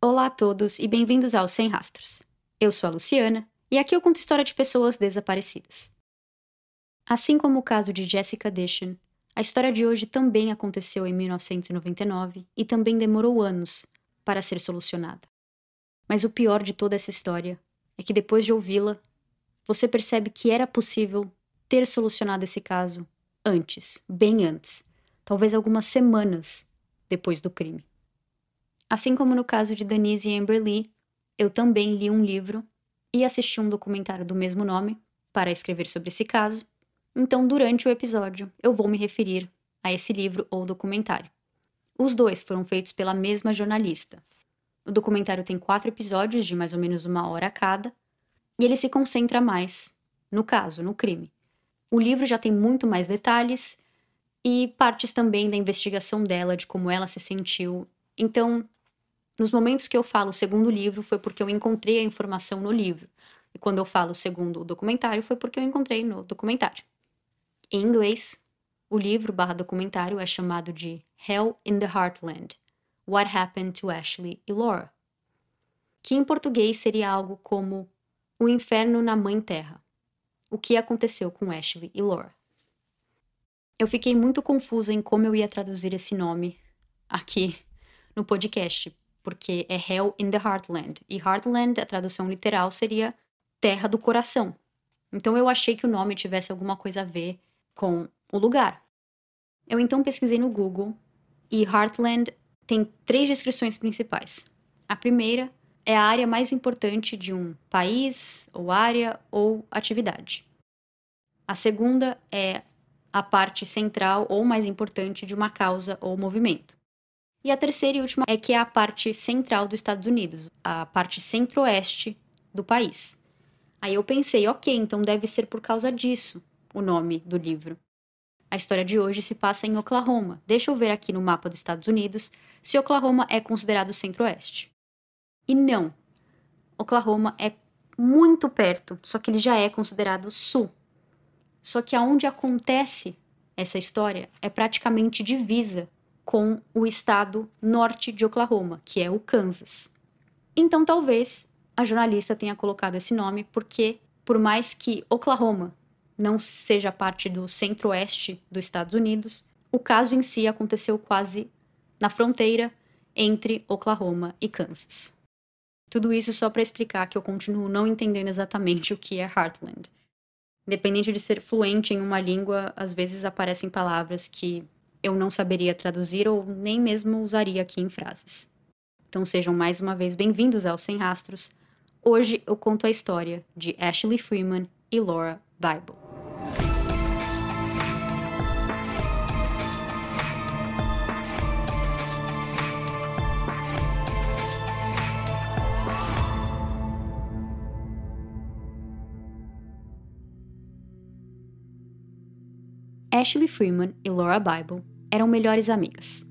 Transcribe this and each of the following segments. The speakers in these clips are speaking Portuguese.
Olá a todos e bem-vindos ao Sem Rastros. Eu sou a Luciana e aqui eu conto história de pessoas desaparecidas. Assim como o caso de Jessica Dishon, a história de hoje também aconteceu em 1999 e também demorou anos para ser solucionada. Mas o pior de toda essa história é que depois de ouvi-la, você percebe que era possível ter solucionado esse caso antes, bem antes, talvez algumas semanas depois do crime. Assim como no caso de Denise e Amber Lee, eu também li um livro e assisti um documentário do mesmo nome para escrever sobre esse caso. Então, durante o episódio, eu vou me referir a esse livro ou documentário. Os dois foram feitos pela mesma jornalista. O documentário tem quatro episódios de mais ou menos uma hora cada, e ele se concentra mais no caso, no crime. O livro já tem muito mais detalhes e partes também da investigação dela, de como ela se sentiu. Então, nos momentos que eu falo segundo livro, foi porque eu encontrei a informação no livro. E quando eu falo segundo o documentário, foi porque eu encontrei no documentário. Em inglês, o livro barra documentário é chamado de Hell in the Heartland What Happened to Ashley e Laura, que em português seria algo como O Inferno na Mãe Terra. O que aconteceu com Ashley e Laura? Eu fiquei muito confusa em como eu ia traduzir esse nome aqui no podcast, porque é Hell in the Heartland. E Heartland, a tradução literal, seria Terra do Coração. Então eu achei que o nome tivesse alguma coisa a ver com o lugar. Eu então pesquisei no Google e Heartland tem três descrições principais. A primeira é a área mais importante de um país, ou área, ou atividade. A segunda é a parte central ou mais importante de uma causa ou movimento. E a terceira e última é que é a parte central dos Estados Unidos, a parte centro-oeste do país. Aí eu pensei, ok, então deve ser por causa disso o nome do livro. A história de hoje se passa em Oklahoma. Deixa eu ver aqui no mapa dos Estados Unidos se Oklahoma é considerado centro-oeste. E não. Oklahoma é muito perto, só que ele já é considerado sul. Só que aonde acontece essa história é praticamente divisa com o estado norte de Oklahoma, que é o Kansas. Então, talvez a jornalista tenha colocado esse nome porque, por mais que Oklahoma não seja parte do centro-oeste dos Estados Unidos, o caso em si aconteceu quase na fronteira entre Oklahoma e Kansas. Tudo isso só para explicar que eu continuo não entendendo exatamente o que é Heartland. Independente de ser fluente em uma língua, às vezes aparecem palavras que eu não saberia traduzir ou nem mesmo usaria aqui em frases. Então sejam mais uma vez bem-vindos ao Sem Rastros. Hoje eu conto a história de Ashley Freeman e Laura Bible. Ashley Freeman e Laura Bible eram melhores amigas.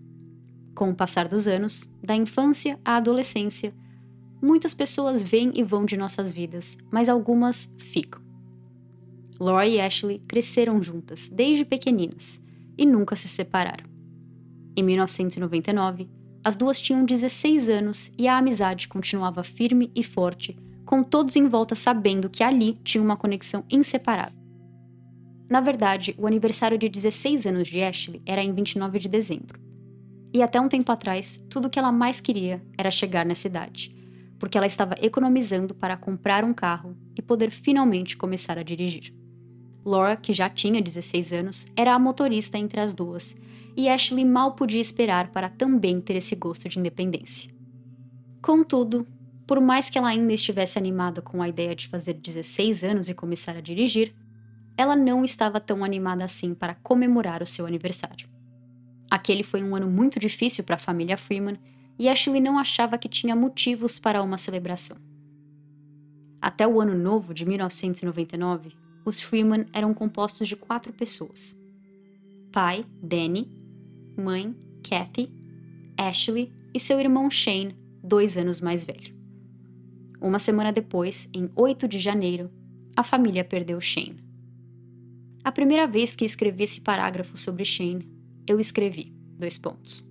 Com o passar dos anos, da infância à adolescência, muitas pessoas vêm e vão de nossas vidas, mas algumas ficam. Laura e Ashley cresceram juntas desde pequeninas e nunca se separaram. Em 1999, as duas tinham 16 anos e a amizade continuava firme e forte, com todos em volta sabendo que ali tinha uma conexão inseparável. Na verdade, o aniversário de 16 anos de Ashley era em 29 de dezembro. E até um tempo atrás, tudo o que ela mais queria era chegar na cidade, porque ela estava economizando para comprar um carro e poder finalmente começar a dirigir. Laura, que já tinha 16 anos, era a motorista entre as duas, e Ashley mal podia esperar para também ter esse gosto de independência. Contudo, por mais que ela ainda estivesse animada com a ideia de fazer 16 anos e começar a dirigir, ela não estava tão animada assim para comemorar o seu aniversário. Aquele foi um ano muito difícil para a família Freeman e Ashley não achava que tinha motivos para uma celebração. Até o ano novo de 1999, os Freeman eram compostos de quatro pessoas: pai, Danny, mãe, Kathy, Ashley e seu irmão Shane, dois anos mais velho. Uma semana depois, em 8 de janeiro, a família perdeu Shane. A primeira vez que escrevi esse parágrafo sobre Shane, eu escrevi dois pontos.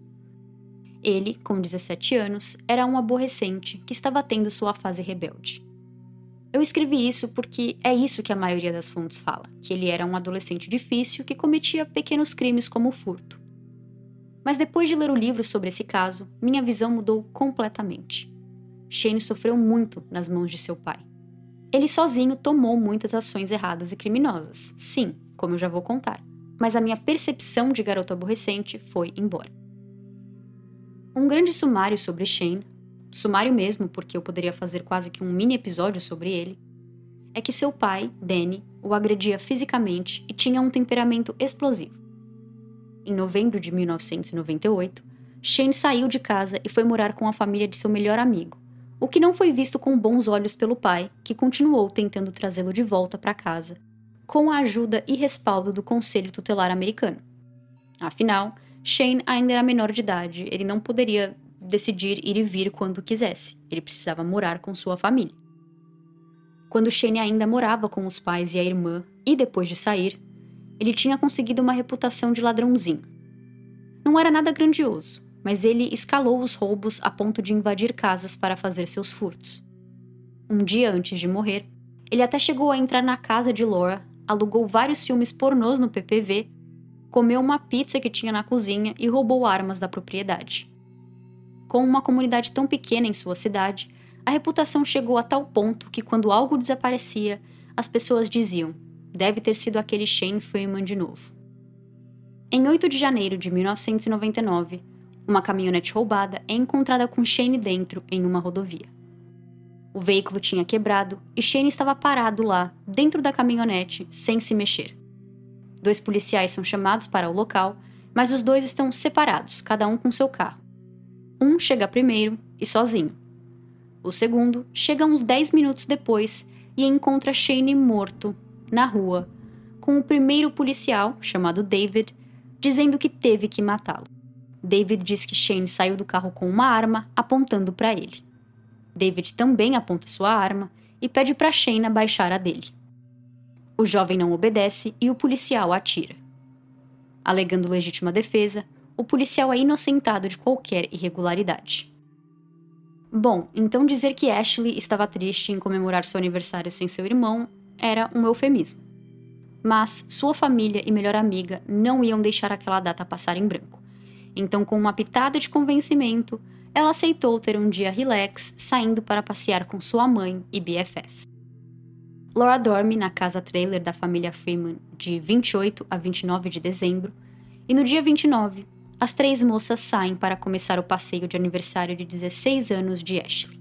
ele, com 17 anos, era um aborrecente que estava tendo sua fase rebelde. Eu escrevi isso porque é isso que a maioria das fontes fala, que ele era um adolescente difícil que cometia pequenos crimes como furto. Mas depois de ler o livro sobre esse caso, minha visão mudou completamente. Shane sofreu muito nas mãos de seu pai. Ele sozinho tomou muitas ações erradas e criminosas, sim, como eu já vou contar, mas a minha percepção de garoto aborrecente foi embora. Um grande sumário sobre Shane, sumário mesmo porque eu poderia fazer quase que um mini episódio sobre ele, é que seu pai, Danny, o agredia fisicamente e tinha um temperamento explosivo. Em novembro de 1998, Shane saiu de casa e foi morar com a família de seu melhor amigo, o que não foi visto com bons olhos pelo pai, que continuou tentando trazê-lo de volta para casa, com a ajuda e respaldo do Conselho Tutelar americano. Afinal, Shane ainda era menor de idade, ele não poderia decidir ir e vir quando quisesse, ele precisava morar com sua família. Quando Shane ainda morava com os pais e a irmã, e depois de sair, ele tinha conseguido uma reputação de ladrãozinho. Não era nada grandioso, mas ele escalou os roubos a ponto de invadir casas para fazer seus furtos. Um dia antes de morrer, ele até chegou a entrar na casa de Laura, alugou vários filmes pornôs no PPV, comeu uma pizza que tinha na cozinha e roubou armas da propriedade. Com uma comunidade tão pequena em sua cidade, a reputação chegou a tal ponto que quando algo desaparecia, as pessoas diziam: deve ter sido aquele Shane Freeman de novo. Em 8 de janeiro de 1999, uma caminhonete roubada é encontrada com Shane dentro em uma rodovia. O veículo tinha quebrado e Shane estava parado lá, dentro da caminhonete, sem se mexer. Dois policiais são chamados para o local, mas os dois estão separados, cada um com seu carro. Um chega primeiro e sozinho. O segundo chega uns 10 minutos depois e encontra Shane morto, na rua, com o primeiro policial, chamado David, dizendo que teve que matá-lo. David diz que Shane saiu do carro com uma arma, apontando para ele. David também aponta sua arma e pede para Shane baixar a dele. O jovem não obedece e o policial atira. Alegando legítima defesa, o policial é inocentado de qualquer irregularidade. Bom, então dizer que Ashley estava triste em comemorar seu aniversário sem seu irmão era um eufemismo. Mas sua família e melhor amiga não iam deixar aquela data passar em branco. Então, com uma pitada de convencimento, ela aceitou ter um dia relax, saindo para passear com sua mãe e BFF. Laura dorme na casa trailer da família Freeman de 28 a 29 de dezembro, e no dia 29, as três moças saem para começar o passeio de aniversário de 16 anos de Ashley.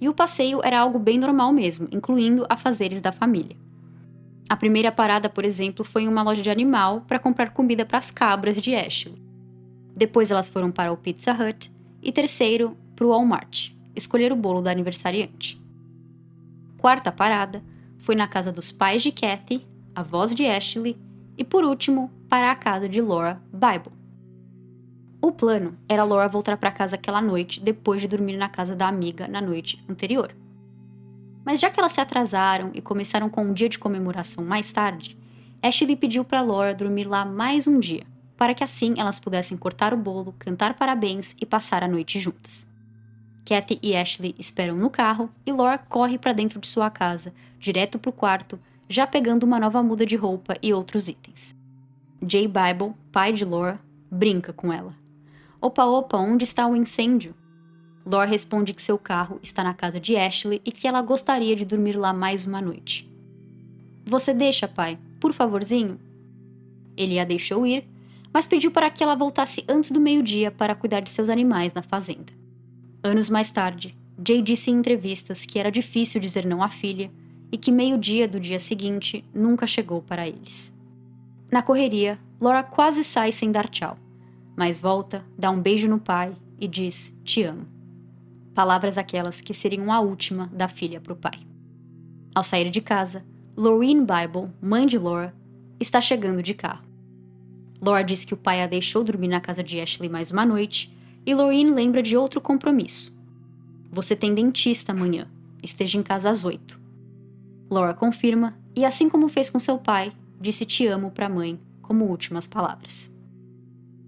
E o passeio era algo bem normal mesmo, incluindo afazeres da família. A primeira parada, por exemplo, foi em uma loja de animal para comprar comida para as cabras de Ashley. Depois elas foram para o Pizza Hut e terceiro para o Walmart, escolher o bolo da aniversariante. Quarta parada foi na casa dos pais de Kathy, avós de Ashley e por último para a casa de Laura Bible. O plano era Laura voltar para casa aquela noite depois de dormir na casa da amiga na noite anterior. Mas já que elas se atrasaram e começaram com um dia de comemoração mais tarde, Ashley pediu para Laura dormir lá mais um dia, para que assim elas pudessem cortar o bolo, cantar parabéns e passar a noite juntas. Kathy e Ashley esperam no carro e Laura corre para dentro de sua casa, direto para o quarto, já pegando uma nova muda de roupa e outros itens. Jay Bible, pai de Laura, brinca com ela. Opa, opa, onde está o incêndio? Laura responde que seu carro está na casa de Ashley e que ela gostaria de dormir lá mais uma noite. Você deixa, pai, por favorzinho? Ele a deixou ir mas pediu para que ela voltasse antes do meio-dia para cuidar de seus animais na fazenda. Anos mais tarde, Jay disse em entrevistas que era difícil dizer não à filha e que meio-dia do dia seguinte nunca chegou para eles. Na correria, Laura quase sai sem dar tchau, mas volta, dá um beijo no pai e diz: Te amo. Palavras aquelas que seriam a última da filha para o pai. Ao sair de casa, Lorraine Bible, mãe de Laura, está chegando de carro. Laura diz que o pai a deixou dormir na casa de Ashley mais uma noite, e Lorraine lembra de outro compromisso. Você tem dentista amanhã. Esteja em casa às oito. Laura confirma, e assim como fez com seu pai, disse te amo para a mãe como últimas palavras.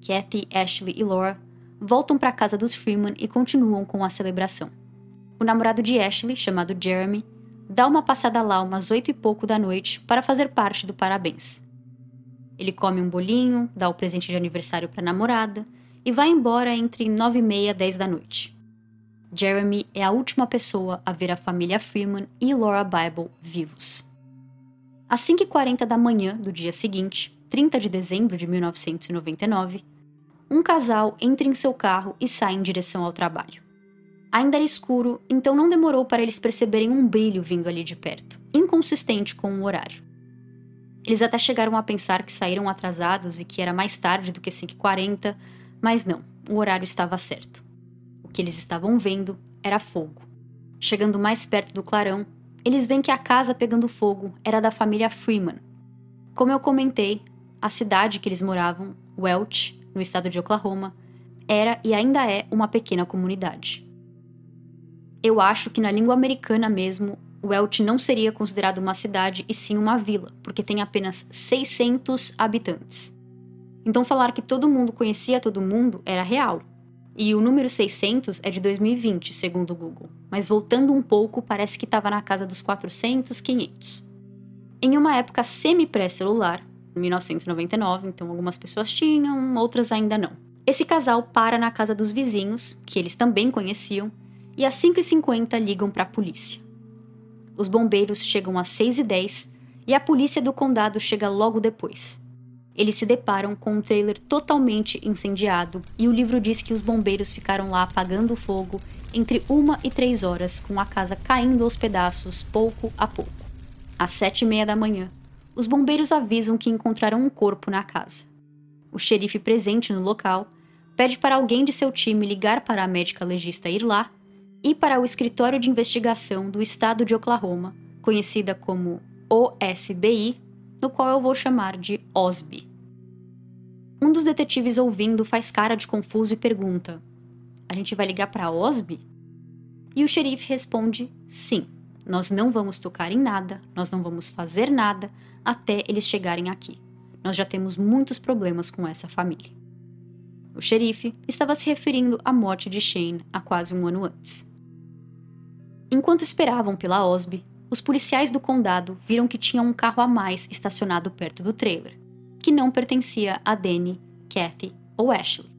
Kathy, Ashley e Laura voltam para a casa dos Freeman e continuam com a celebração. O namorado de Ashley, chamado Jeremy, dá uma passada lá umas oito e pouco da noite para fazer parte do parabéns. Ele come um bolinho, dá o presente de aniversário para a namorada e vai embora entre nove e meia dez da noite. Jeremy é a última pessoa a ver a família Freeman e Laura Bible vivos. Às 5h40 da manhã do dia seguinte, 30 de dezembro de 1999, um casal entra em seu carro e sai em direção ao trabalho. Ainda era escuro, então não demorou para eles perceberem um brilho vindo ali de perto, inconsistente com o horário. Eles até chegaram a pensar que saíram atrasados e que era mais tarde do que 5h40, mas não, o horário estava certo. O que eles estavam vendo era fogo. Chegando mais perto do clarão, eles veem que a casa pegando fogo era da família Freeman. Como eu comentei, a cidade que eles moravam, Welch, no estado de Oklahoma, era e ainda é uma pequena comunidade. Eu acho que na língua americana mesmo, Welch não seria considerado uma cidade e sim uma vila, porque tem apenas 600 habitantes. Então falar que todo mundo conhecia todo mundo era real. E o número 600 é de 2020, segundo o Google, mas voltando um pouco, parece que estava na casa dos 400, 500. Em uma época semi-pré-celular, 1999, então algumas pessoas tinham, outras ainda não. Esse casal para na casa dos vizinhos, que eles também conheciam, e às 5h50 ligam para a polícia. Os bombeiros chegam às 6h10 e a polícia do condado chega logo depois. Eles se deparam com um trailer totalmente incendiado e o livro diz que os bombeiros ficaram lá apagando o fogo entre uma e três horas, com a casa caindo aos pedaços pouco a pouco. Às sete e meia da manhã, os bombeiros avisam que encontraram um corpo na casa. O xerife presente no local pede para alguém de seu time ligar para a médica legista ir lá e para o Escritório de Investigação do Estado de Oklahoma, conhecida como OSBI, no qual eu vou chamar de OSB. Um dos detetives ouvindo faz cara de confuso e pergunta: A gente vai ligar para OSB? E o xerife responde: Sim, nós não vamos tocar em nada, nós não vamos fazer nada até eles chegarem aqui. Nós já temos muitos problemas com essa família. O xerife estava se referindo à morte de Shane há quase um ano antes. Enquanto esperavam pela OSB, os policiais do condado viram que tinha um carro a mais estacionado perto do trailer, que não pertencia a Danny, Kathy ou Ashley.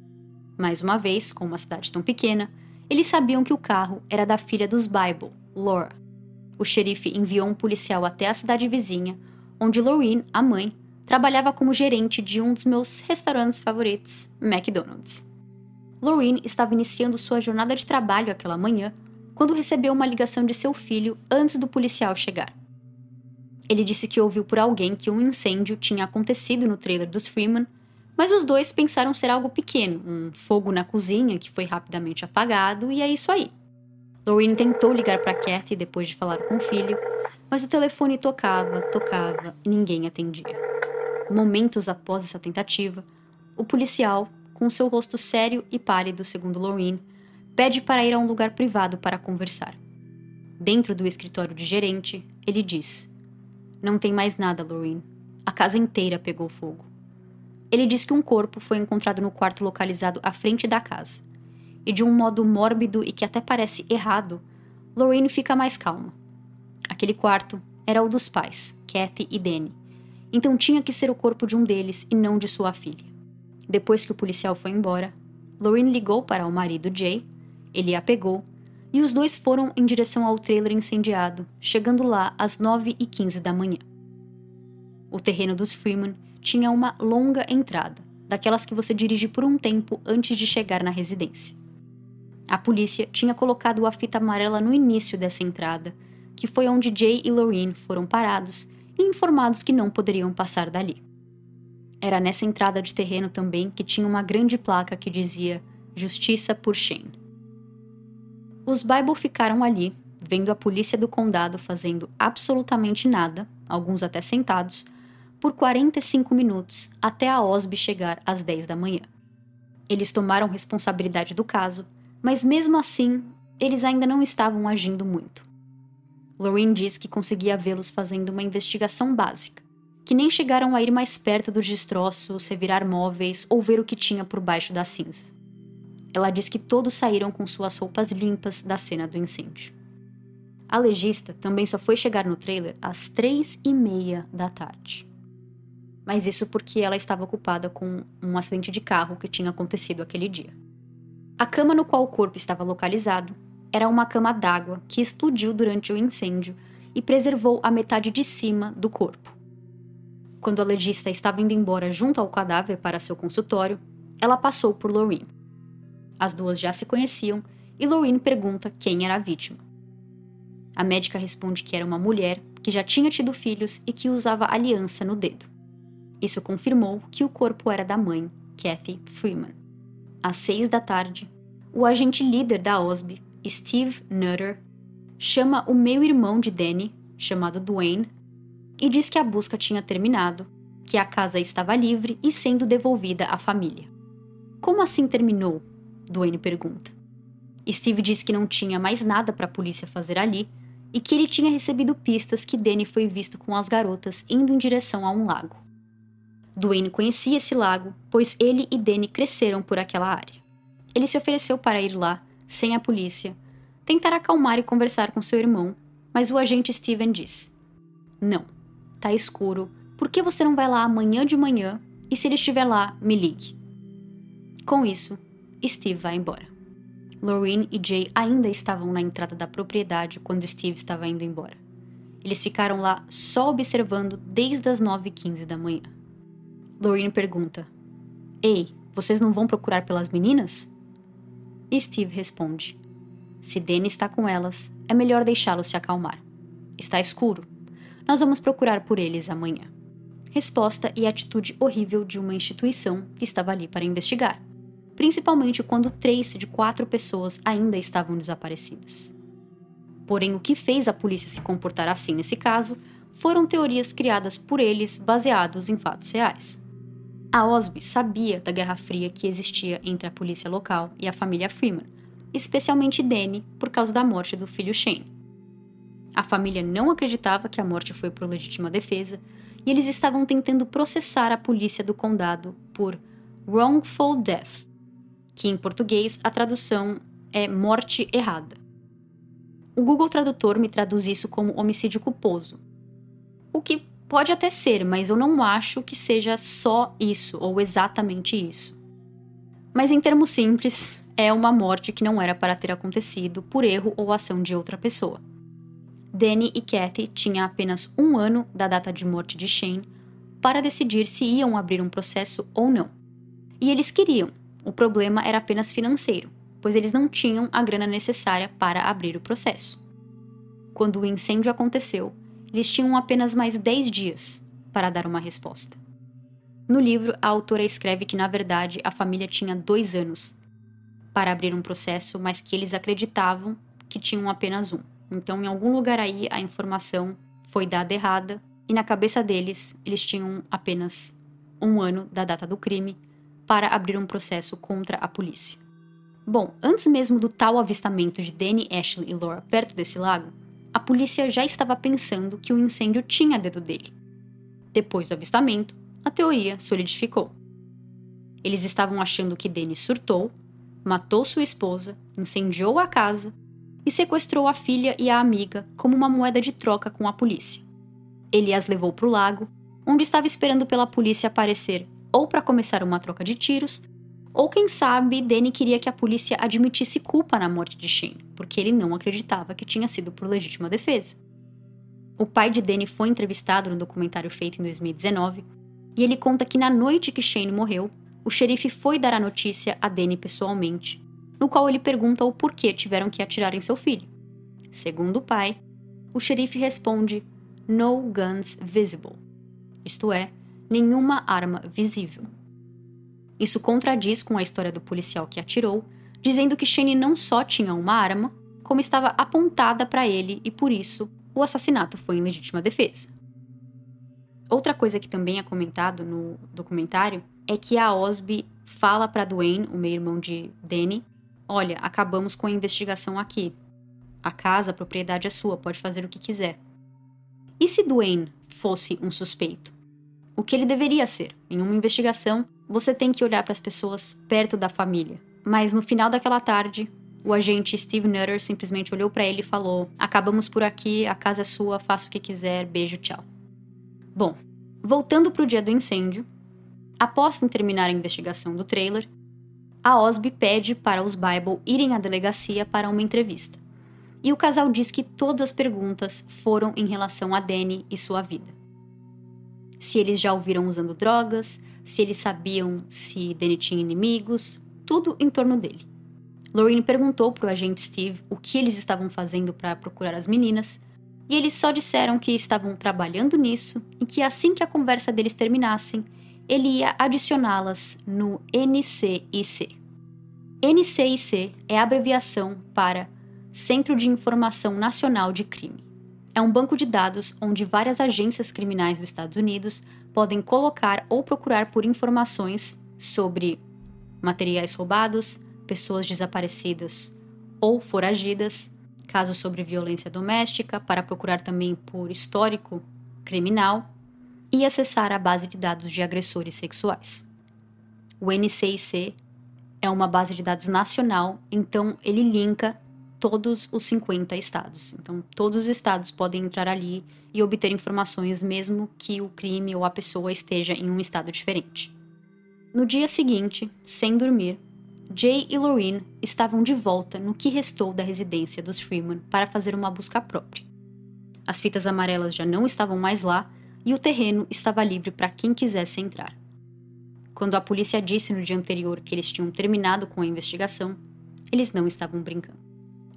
Mais uma vez, com uma cidade tão pequena, eles sabiam que o carro era da filha dos Bible, Laura, o xerife enviou um policial até a cidade vizinha, onde Lorraine, a mãe, trabalhava como gerente de um dos meus restaurantes favoritos, McDonald's. Lorraine estava iniciando sua jornada de trabalho aquela manhã quando recebeu uma ligação de seu filho antes do policial chegar. Ele disse que ouviu por alguém que um incêndio tinha acontecido no trailer dos Freeman, mas os dois pensaram ser algo pequeno, um fogo na cozinha que foi rapidamente apagado e é isso aí. Lorraine tentou ligar para Kathy depois de falar com o filho, mas o telefone tocava, tocava e ninguém atendia. Momentos após essa tentativa, o policial, com seu rosto sério e pálido, segundo Lorraine, pede para ir a um lugar privado para conversar. Dentro do escritório de gerente, ele diz: Não tem mais nada, Lorraine. A casa inteira pegou fogo. Ele diz que um corpo foi encontrado no quarto localizado à frente da casa e de um modo mórbido e que até parece errado, Lorraine fica mais calma. Aquele quarto era o dos pais, Kathy e Danny, então tinha que ser o corpo de um deles e não de sua filha. Depois que o policial foi embora, Lorraine ligou para o marido Jay, ele a pegou e os dois foram em direção ao trailer incendiado, chegando lá às 9 e 15 da manhã. O terreno dos Freeman tinha uma longa entrada, daquelas que você dirige por um tempo antes de chegar na residência. A polícia tinha colocado a fita amarela no início dessa entrada, que foi onde Jay e Lorraine foram parados e informados que não poderiam passar dali. Era nessa entrada de terreno também que tinha uma grande placa que dizia Justiça por Shane. Os Bible ficaram ali, vendo a polícia do condado fazendo absolutamente nada, alguns até sentados, por 45 minutos até a OSB chegar às 10 da manhã. Eles tomaram responsabilidade do caso mas mesmo assim, eles ainda não estavam agindo muito. Lorraine diz que conseguia vê-los fazendo uma investigação básica, que nem chegaram a ir mais perto dos destroços, revirar móveis ou ver o que tinha por baixo da cinza. Ela diz que todos saíram com suas roupas limpas da cena do incêndio. A legista também só foi chegar no trailer às três e meia da tarde. Mas isso porque ela estava ocupada com um acidente de carro que tinha acontecido aquele dia. A cama no qual o corpo estava localizado era uma cama d'água que explodiu durante o incêndio e preservou a metade de cima do corpo. Quando a legista estava indo embora junto ao cadáver para seu consultório, ela passou por Lorraine. As duas já se conheciam e Lorraine pergunta quem era a vítima. A médica responde que era uma mulher que já tinha tido filhos e que usava aliança no dedo. Isso confirmou que o corpo era da mãe, Kathy Freeman. Às seis da tarde, o agente líder da OSB, Steve Nutter, chama o meio-irmão de Danny, chamado Dwayne, e diz que a busca tinha terminado, que a casa estava livre e sendo devolvida à família. Como assim terminou? Dwayne pergunta. Steve diz que não tinha mais nada para a polícia fazer ali e que ele tinha recebido pistas que Danny foi visto com as garotas indo em direção a um lago. Duane conhecia esse lago, pois ele e Danny cresceram por aquela área. Ele se ofereceu para ir lá, sem a polícia, tentar acalmar e conversar com seu irmão, mas o agente Steven diz: Não, tá escuro, por que você não vai lá amanhã de manhã e se ele estiver lá, me ligue? Com isso, Steve vai embora. Lorraine e Jay ainda estavam na entrada da propriedade quando Steve estava indo embora. Eles ficaram lá só observando desde as 9h15 da manhã. Lorraine pergunta: Ei, vocês não vão procurar pelas meninas? Steve responde: Se Danny está com elas, é melhor deixá-lo se acalmar. Está escuro. Nós vamos procurar por eles amanhã. Resposta e atitude horrível de uma instituição que estava ali para investigar principalmente quando três de quatro pessoas ainda estavam desaparecidas. Porém, o que fez a polícia se comportar assim nesse caso foram teorias criadas por eles baseados em fatos reais. A OSB sabia da Guerra Fria que existia entre a polícia local e a família Freeman, especialmente Danny por causa da morte do filho Shane. A família não acreditava que a morte foi por legítima defesa e eles estavam tentando processar a polícia do condado por wrongful death, que em português a tradução é morte errada. O Google Tradutor me traduz isso como homicídio culposo. O que pode até ser, mas eu não acho que seja só isso ou exatamente isso. Mas em termos simples, é uma morte que não era para ter acontecido por erro ou ação de outra pessoa. Danny e Kathy tinham apenas um ano da data de morte de Shane para decidir se iam abrir um processo ou não. E eles queriam, o problema era apenas financeiro, pois eles não tinham a grana necessária para abrir o processo. Quando o incêndio aconteceu, eles tinham apenas mais 10 dias para dar uma resposta. No livro, a autora escreve que, na verdade, a família tinha dois anos para abrir um processo, mas que eles acreditavam que tinham apenas um. Então, em algum lugar aí, a informação foi dada errada e, na cabeça deles, eles tinham apenas um ano da data do crime para abrir um processo contra a polícia. Bom, antes mesmo do tal avistamento de Danny, Ashley e Laura perto desse lago, a polícia já estava pensando que o incêndio tinha dedo dele. Depois do avistamento, a teoria solidificou. Eles estavam achando que Danny surtou, matou sua esposa, incendiou a casa e sequestrou a filha e a amiga como uma moeda de troca com a polícia. Ele as levou para o lago, onde estava esperando pela polícia aparecer ou para começar uma troca de tiros, ou quem sabe Danny queria que a polícia admitisse culpa na morte de Shane, porque ele não acreditava que tinha sido por legítima defesa. O pai de Danny foi entrevistado no documentário feito em 2019 e ele conta que na noite que Shane morreu, o xerife foi dar a notícia a Danny pessoalmente, no qual ele pergunta o porquê tiveram que atirar em seu filho. Segundo o pai, o xerife responde: No guns visible, isto é, nenhuma arma visível. Isso contradiz com a história do policial que atirou, dizendo que Shane não só tinha uma arma, como estava apontada para ele e por isso o assassinato foi em legítima defesa. Outra coisa que também é comentado no documentário é que a Osby fala para Dwayne, o meio-irmão de Danny, olha, acabamos com a investigação aqui. A casa, a propriedade é sua, pode fazer o que quiser. E se Dwayne fosse um suspeito? O que ele deveria ser. Em uma investigação, você tem que olhar para as pessoas perto da família, Mas no final daquela tarde, o agente Steve Nutter simplesmente olhou para ele e falou: Acabamos por aqui, a casa é sua, faça o que quiser, beijo, tchau. Bom, voltando para o dia do incêndio, após terminar a investigação do trailer, a Osby pede para os Bible irem à delegacia para uma entrevista. E o casal diz que todas as perguntas foram em relação a Danny e sua vida. Se eles já ouviram usando drogas, se eles sabiam se Danny tinha inimigos, tudo em torno dele. Lorraine perguntou para o agente Steve o que eles estavam fazendo para procurar as meninas, e eles só disseram que estavam trabalhando nisso e que assim que a conversa deles terminassem, ele ia adicioná-las no NCIC. NCIC é a abreviação para Centro de Informação Nacional de Crime. É um banco de dados onde várias agências criminais dos Estados Unidos podem colocar ou procurar por informações sobre materiais roubados, pessoas desaparecidas ou foragidas, casos sobre violência doméstica, para procurar também por histórico criminal e acessar a base de dados de agressores sexuais. O NCIC é uma base de dados nacional, então ele linka todos os 50 estados. Então, todos os estados podem entrar ali e obter informações, mesmo que o crime ou a pessoa esteja em um estado diferente. No dia seguinte, sem dormir, Jay e Lorraine estavam de volta no que restou da residência dos Freeman para fazer uma busca própria. As fitas amarelas já não estavam mais lá e o terreno estava livre para quem quisesse entrar. Quando a polícia disse no dia anterior que eles tinham terminado com a investigação, eles não estavam brincando.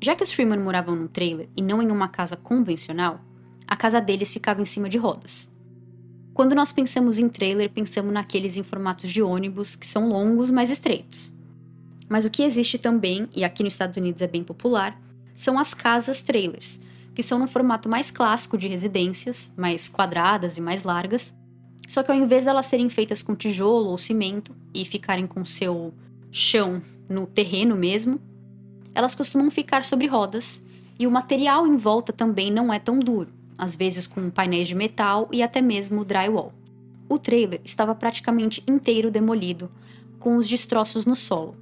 Já que os Freeman moravam num trailer e não em uma casa convencional, a casa deles ficava em cima de rodas. Quando nós pensamos em trailer, pensamos naqueles em formatos de ônibus que são longos, mas estreitos. Mas o que existe também, e aqui nos Estados Unidos é bem popular, são as casas trailers, que são no formato mais clássico de residências, mais quadradas e mais largas, só que ao invés delas serem feitas com tijolo ou cimento e ficarem com seu chão no terreno mesmo, elas costumam ficar sobre rodas e o material em volta também não é tão duro, às vezes com painéis de metal e até mesmo drywall. O trailer estava praticamente inteiro demolido, com os destroços no solo,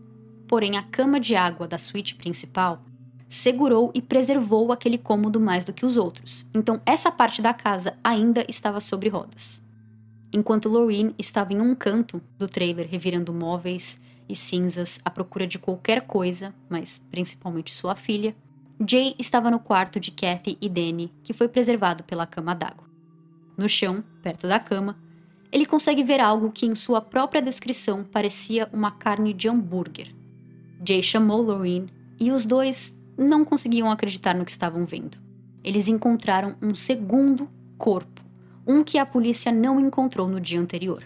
porém a cama de água da suíte principal segurou e preservou aquele cômodo mais do que os outros. Então essa parte da casa ainda estava sobre rodas. Enquanto Lorraine estava em um canto do trailer revirando móveis e cinzas à procura de qualquer coisa, mas principalmente sua filha, Jay estava no quarto de Kathy e Danny, que foi preservado pela cama d'água. No chão, perto da cama, ele consegue ver algo que em sua própria descrição parecia uma carne de hambúrguer. Jay chamou Lorraine e os dois não conseguiam acreditar no que estavam vendo. Eles encontraram um segundo corpo, um que a polícia não encontrou no dia anterior.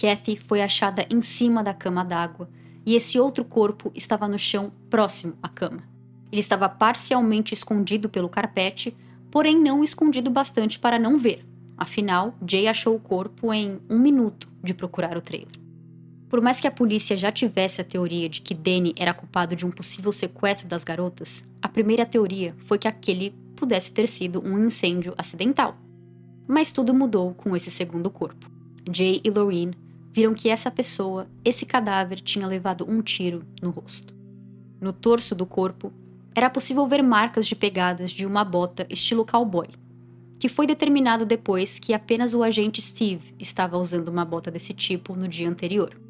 Kathy foi achada em cima da cama d'água e esse outro corpo estava no chão próximo à cama. Ele estava parcialmente escondido pelo carpete, porém não escondido bastante para não ver. Afinal, Jay achou o corpo em um minuto de procurar o trailer. Por mais que a polícia já tivesse a teoria de que Danny era culpado de um possível sequestro das garotas, a primeira teoria foi que aquele pudesse ter sido um incêndio acidental. Mas tudo mudou com esse segundo corpo. Jay e Lorraine viram que essa pessoa, esse cadáver, tinha levado um tiro no rosto. No torso do corpo, era possível ver marcas de pegadas de uma bota estilo cowboy, que foi determinado depois que apenas o agente Steve estava usando uma bota desse tipo no dia anterior.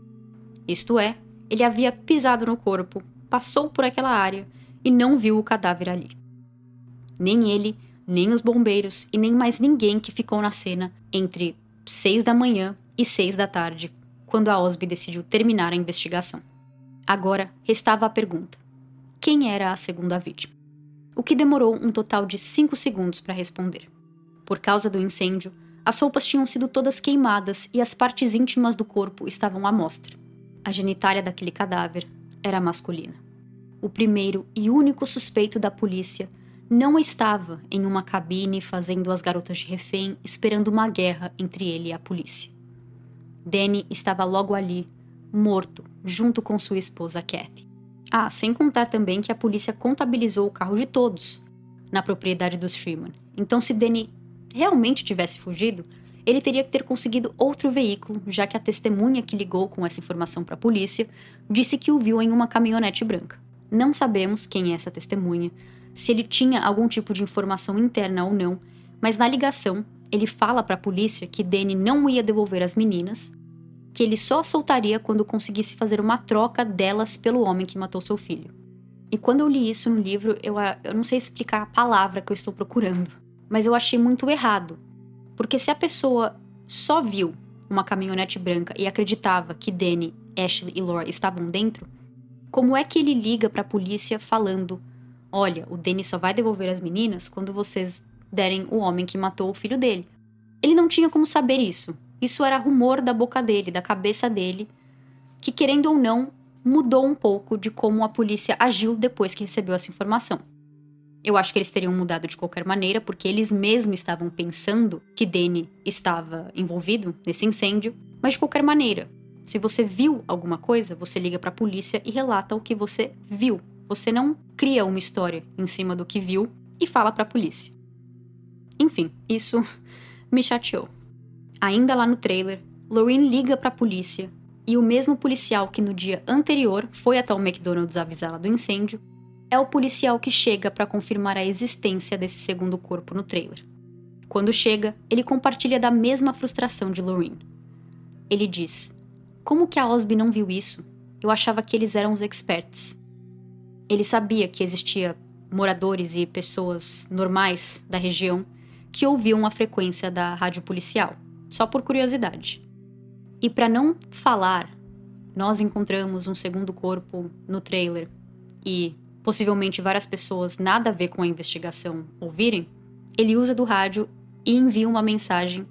Isto é, ele havia pisado no corpo, passou por aquela área e não viu o cadáver ali. Nem ele, nem os bombeiros e nem mais ninguém que ficou na cena entre seis da manhã e seis da tarde, quando a Osby decidiu terminar a investigação. Agora restava a pergunta: quem era a segunda vítima? O que demorou um total de cinco segundos para responder. Por causa do incêndio, as roupas tinham sido todas queimadas e as partes íntimas do corpo estavam à mostra. A genitália daquele cadáver era masculina. O primeiro e único suspeito da polícia não estava em uma cabine fazendo as garotas de refém esperando uma guerra entre ele e a polícia. Danny estava logo ali, morto, junto com sua esposa Kathy. Ah, sem contar também que a polícia contabilizou o carro de todos na propriedade dos Freeman. Então, se Danny realmente tivesse fugido, ele teria que ter conseguido outro veículo, já que a testemunha que ligou com essa informação para a polícia disse que o viu em uma caminhonete branca. Não sabemos quem é essa testemunha, se ele tinha algum tipo de informação interna ou não, mas na ligação ele fala para a polícia que Danny não ia devolver as meninas, que ele só soltaria quando conseguisse fazer uma troca delas pelo homem que matou seu filho. E quando eu li isso no livro, eu, eu não sei explicar a palavra que eu estou procurando, mas eu achei muito errado, porque se a pessoa só viu uma caminhonete branca e acreditava que Danny, Ashley e Laura estavam dentro, como é que ele liga para a polícia falando: "Olha, o Danny só vai devolver as meninas quando vocês derem o homem que matou o filho dele?" Ele não tinha como saber isso. Isso era rumor da boca dele, da cabeça dele, que querendo ou não, mudou um pouco de como a polícia agiu depois que recebeu essa informação. Eu acho que eles teriam mudado de qualquer maneira, porque eles mesmos estavam pensando que Danny estava envolvido nesse incêndio, mas de qualquer maneira, se você viu alguma coisa, você liga para a polícia e relata o que você viu. Você não cria uma história em cima do que viu e fala para a polícia. Enfim, isso me chateou. Ainda lá no trailer, Lorraine liga para a polícia e o mesmo policial que no dia anterior foi até o McDonald's avisá-la do incêndio é o policial que chega para confirmar a existência desse segundo corpo no trailer. Quando chega, ele compartilha da mesma frustração de Lorraine. Ele diz: Como que a Osby não viu isso? Eu achava que eles eram os experts. Ele sabia que existia moradores e pessoas normais da região que ouviam a frequência da rádio policial, só por curiosidade. E para não falar, nós encontramos um segundo corpo no trailer e possivelmente várias pessoas nada a ver com a investigação ouvirem, ele usa do rádio e envia uma mensagem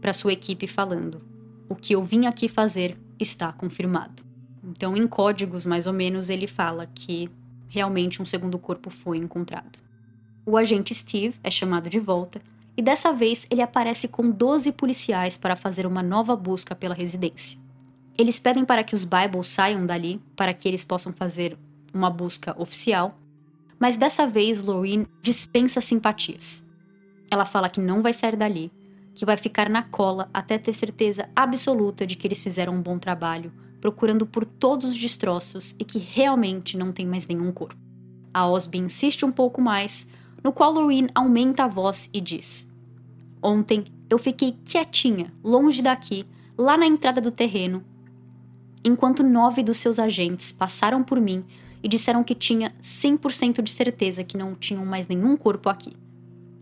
para sua equipe falando: "O que eu vim aqui fazer está confirmado". Então, em códigos mais ou menos, ele fala que realmente um segundo corpo foi encontrado. O agente Steve é chamado de volta e dessa vez ele aparece com 12 policiais para fazer uma nova busca pela residência. Eles pedem para que os Bibles saiam dali para que eles possam fazer uma busca oficial, mas dessa vez Lorraine dispensa simpatias. Ela fala que não vai sair dali, que vai ficar na cola até ter certeza absoluta de que eles fizeram um bom trabalho, procurando por todos os destroços e que realmente não tem mais nenhum corpo. A Osby insiste um pouco mais, no qual Lorraine aumenta a voz e diz: Ontem eu fiquei quietinha, longe daqui, lá na entrada do terreno, enquanto nove dos seus agentes passaram por mim e disseram que tinha 100% de certeza que não tinham mais nenhum corpo aqui.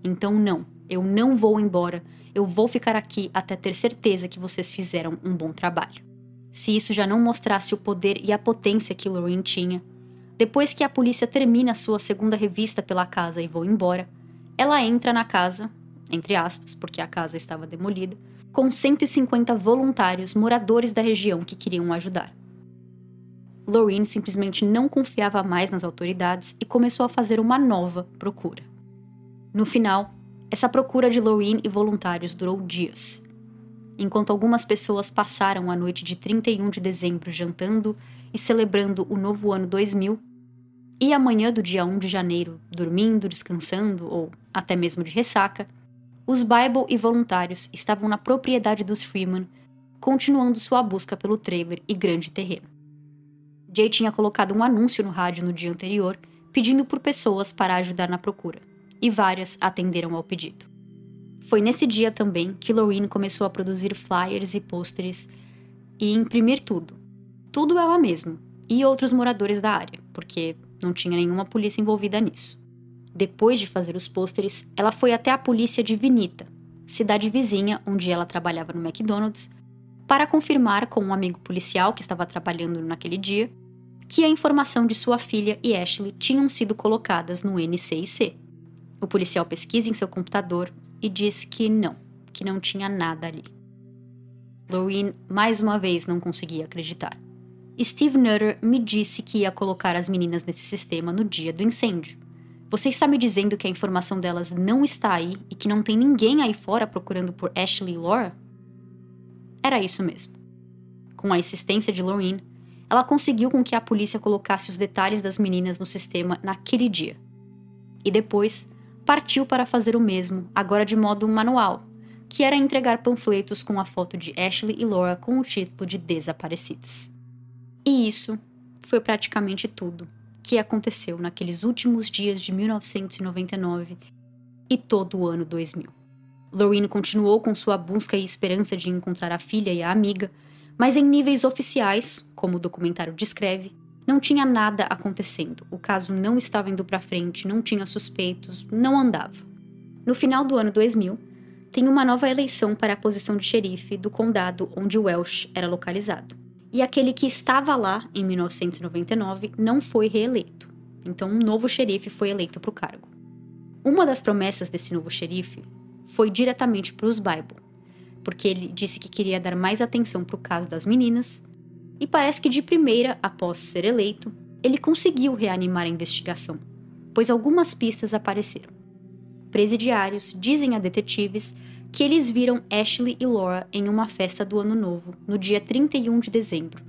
Então, não, eu não vou embora, eu vou ficar aqui até ter certeza que vocês fizeram um bom trabalho. Se isso já não mostrasse o poder e a potência que Lorraine tinha, depois que a polícia termina sua segunda revista pela casa e vou embora, ela entra na casa, entre aspas, porque a casa estava demolida, com 150 voluntários moradores da região que queriam ajudar. Lorraine simplesmente não confiava mais nas autoridades e começou a fazer uma nova procura. No final, essa procura de Lorraine e voluntários durou dias. Enquanto algumas pessoas passaram a noite de 31 de dezembro jantando e celebrando o novo ano 2000, e a manhã do dia 1 de janeiro dormindo, descansando ou até mesmo de ressaca, os Bible e voluntários estavam na propriedade dos Freeman, continuando sua busca pelo trailer e grande terreno. Jay tinha colocado um anúncio no rádio no dia anterior pedindo por pessoas para ajudar na procura, e várias atenderam ao pedido. Foi nesse dia também que Lorraine começou a produzir flyers e pôsteres e imprimir tudo. Tudo ela mesma, e outros moradores da área, porque não tinha nenhuma polícia envolvida nisso. Depois de fazer os pôsteres, ela foi até a polícia de Vinita, cidade vizinha onde ela trabalhava no McDonald's, para confirmar com um amigo policial que estava trabalhando naquele dia que a informação de sua filha e Ashley tinham sido colocadas no NCIC. O policial pesquisa em seu computador e diz que não, que não tinha nada ali. Lorraine mais uma vez não conseguia acreditar. Steve Nutter me disse que ia colocar as meninas nesse sistema no dia do incêndio. Você está me dizendo que a informação delas não está aí e que não tem ninguém aí fora procurando por Ashley e Laura? Era isso mesmo. Com a insistência de Lorraine, ela conseguiu com que a polícia colocasse os detalhes das meninas no sistema naquele dia. E depois, partiu para fazer o mesmo, agora de modo manual, que era entregar panfletos com a foto de Ashley e Laura com o título de desaparecidas. E isso foi praticamente tudo que aconteceu naqueles últimos dias de 1999 e todo o ano 2000. Lorraine continuou com sua busca e esperança de encontrar a filha e a amiga, mas em níveis oficiais, como o documentário descreve, não tinha nada acontecendo. O caso não estava indo para frente, não tinha suspeitos, não andava. No final do ano 2000, tem uma nova eleição para a posição de xerife do condado onde Welsh era localizado. E aquele que estava lá em 1999 não foi reeleito. Então, um novo xerife foi eleito para o cargo. Uma das promessas desse novo xerife foi diretamente para os Bible, porque ele disse que queria dar mais atenção para o caso das meninas, e parece que de primeira, após ser eleito, ele conseguiu reanimar a investigação, pois algumas pistas apareceram. Presidiários dizem a detetives que eles viram Ashley e Laura em uma festa do Ano Novo, no dia 31 de dezembro,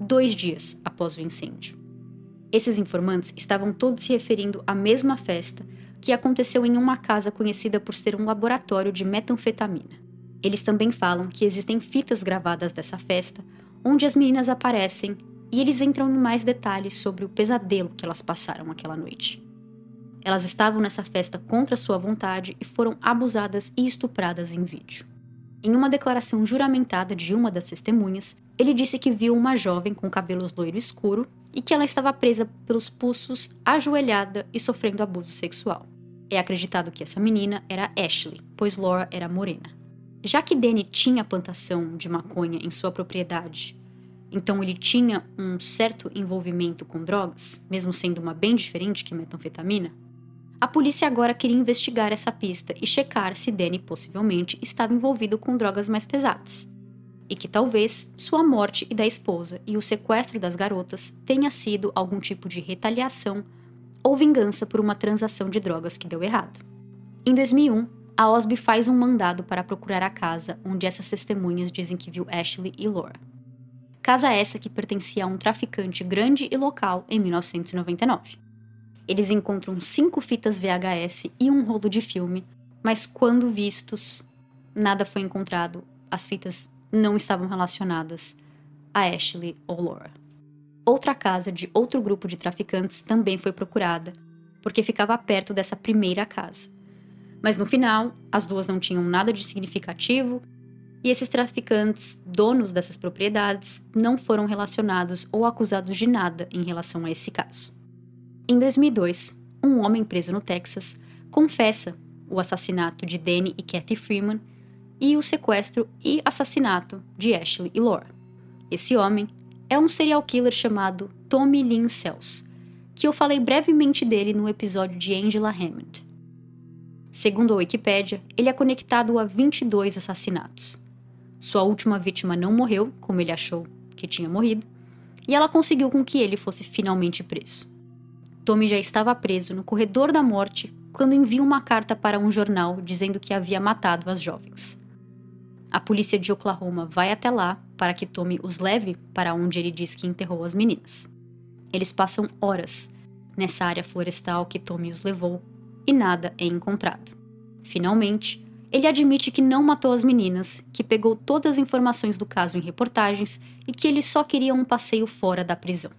dois dias após o incêndio. Esses informantes estavam todos se referindo à mesma festa que aconteceu em uma casa conhecida por ser um laboratório de metanfetamina. Eles também falam que existem fitas gravadas dessa festa, onde as meninas aparecem e eles entram em mais detalhes sobre o pesadelo que elas passaram aquela noite. Elas estavam nessa festa contra sua vontade e foram abusadas e estupradas em vídeo. Em uma declaração juramentada de uma das testemunhas, ele disse que viu uma jovem com cabelos loiro escuro e que ela estava presa pelos pulsos, ajoelhada e sofrendo abuso sexual. É acreditado que essa menina era Ashley, pois Laura era morena. Já que Danny tinha plantação de maconha em sua propriedade, então ele tinha um certo envolvimento com drogas, mesmo sendo uma bem diferente que metanfetamina, a polícia agora queria investigar essa pista e checar se Danny possivelmente estava envolvido com drogas mais pesadas e que talvez sua morte e da esposa e o sequestro das garotas tenha sido algum tipo de retaliação ou vingança por uma transação de drogas que deu errado. Em 2001, a OSB faz um mandado para procurar a casa onde essas testemunhas dizem que viu Ashley e Laura. Casa essa que pertencia a um traficante grande e local em 1999. Eles encontram cinco fitas VHS e um rolo de filme, mas quando vistos, nada foi encontrado. As fitas não estavam relacionadas a Ashley ou Laura. Outra casa de outro grupo de traficantes também foi procurada, porque ficava perto dessa primeira casa. Mas no final, as duas não tinham nada de significativo e esses traficantes, donos dessas propriedades, não foram relacionados ou acusados de nada em relação a esse caso. Em 2002, um homem preso no Texas confessa o assassinato de Danny e Kathy Freeman e o sequestro e assassinato de Ashley e Laura. Esse homem é um serial killer chamado Tommy Lynn Sells, que eu falei brevemente dele no episódio de Angela Hammond. Segundo a Wikipedia, ele é conectado a 22 assassinatos. Sua última vítima não morreu, como ele achou que tinha morrido, e ela conseguiu com que ele fosse finalmente preso. Tommy já estava preso no corredor da morte quando envia uma carta para um jornal dizendo que havia matado as jovens. A polícia de Oklahoma vai até lá para que Tommy os leve para onde ele diz que enterrou as meninas. Eles passam horas nessa área florestal que Tommy os levou e nada é encontrado. Finalmente, ele admite que não matou as meninas, que pegou todas as informações do caso em reportagens e que ele só queria um passeio fora da prisão.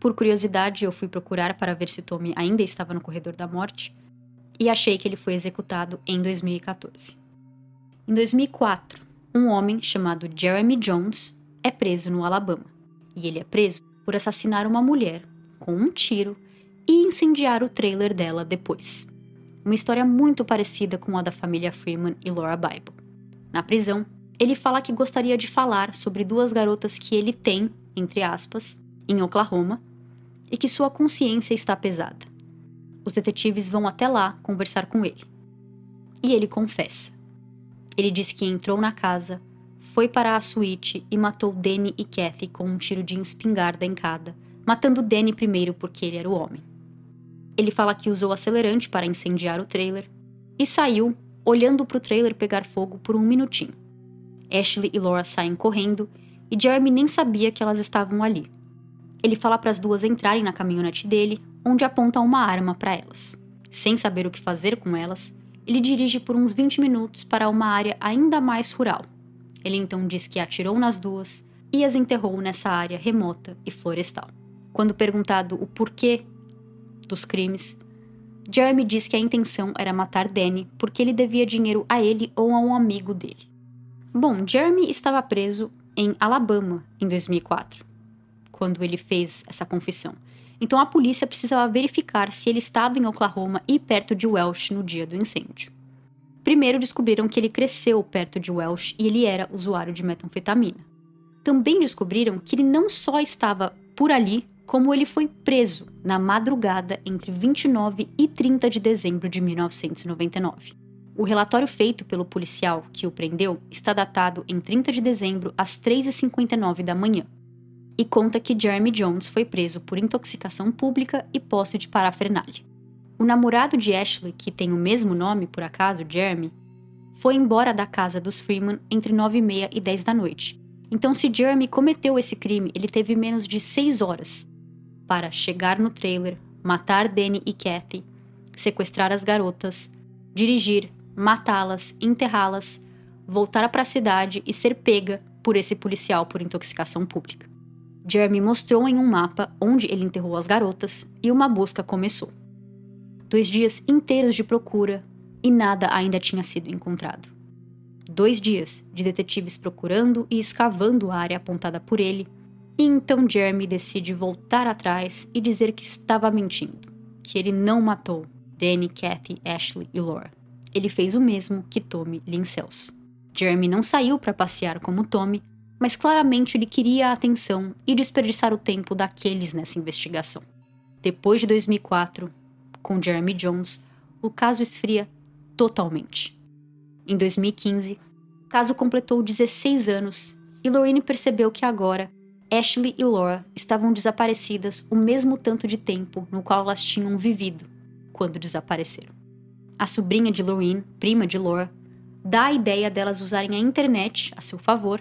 Por curiosidade, eu fui procurar para ver se Tommy ainda estava no corredor da morte e achei que ele foi executado em 2014. Em 2004, um homem chamado Jeremy Jones é preso no Alabama. E ele é preso por assassinar uma mulher com um tiro e incendiar o trailer dela depois. Uma história muito parecida com a da família Freeman e Laura Bible. Na prisão, ele fala que gostaria de falar sobre duas garotas que ele tem, entre aspas, em Oklahoma, e que sua consciência está pesada. Os detetives vão até lá conversar com ele. E ele confessa. Ele diz que entrou na casa, foi para a suíte e matou Danny e Kathy com um tiro de espingarda em cada, matando Danny primeiro porque ele era o homem. Ele fala que usou acelerante para incendiar o trailer e saiu, olhando para o trailer pegar fogo por um minutinho. Ashley e Laura saem correndo e Jeremy nem sabia que elas estavam ali. Ele fala para as duas entrarem na caminhonete dele, onde aponta uma arma para elas. Sem saber o que fazer com elas, ele dirige por uns 20 minutos para uma área ainda mais rural. Ele então diz que atirou nas duas e as enterrou nessa área remota e florestal. Quando perguntado o porquê dos crimes, Jeremy diz que a intenção era matar Danny porque ele devia dinheiro a ele ou a um amigo dele. Bom, Jeremy estava preso em Alabama em 2004, quando ele fez essa confissão. Então a polícia precisava verificar se ele estava em Oklahoma e perto de Welsh no dia do incêndio. Primeiro descobriram que ele cresceu perto de Welsh e ele era usuário de metanfetamina. Também descobriram que ele não só estava por ali, como ele foi preso na madrugada entre 29 e 30 de dezembro de 1999. O relatório feito pelo policial que o prendeu está datado em 30 de dezembro às 3h59 da manhã e conta que Jeremy Jones foi preso por intoxicação pública e posse de parafernália. O namorado de Ashley, que tem o mesmo nome por acaso, Jeremy, foi embora da casa dos Freeman entre 9 e meia e 10 da noite. Então, se Jeremy cometeu esse crime, ele teve menos de 6 horas para chegar no trailer, matar Danny e Kathy, sequestrar as garotas, dirigir, matá-las, enterrá-las, voltar para a cidade e ser pega por esse policial por intoxicação pública. Jeremy mostrou em um mapa onde ele enterrou as garotas e uma busca começou. Dois dias inteiros de procura e nada ainda tinha sido encontrado. Dois dias de detetives procurando e escavando a área apontada por ele, e então Jeremy decide voltar atrás e dizer que estava mentindo, que ele não matou Danny, Kathy, Ashley e Laura. Ele fez o mesmo que Tommy Lincels. Jeremy não saiu para passear como Tommy, mas claramente ele queria a atenção e desperdiçar o tempo daqueles nessa investigação. Depois de 2004, com Jeremy Jones, o caso esfria totalmente. Em 2015, o caso completou 16 anos e Lorraine percebeu que agora Ashley e Laura estavam desaparecidas o mesmo tanto de tempo no qual elas tinham vivido quando desapareceram. A sobrinha de Lorraine, prima de Laura, dá a ideia delas usarem a internet a seu favor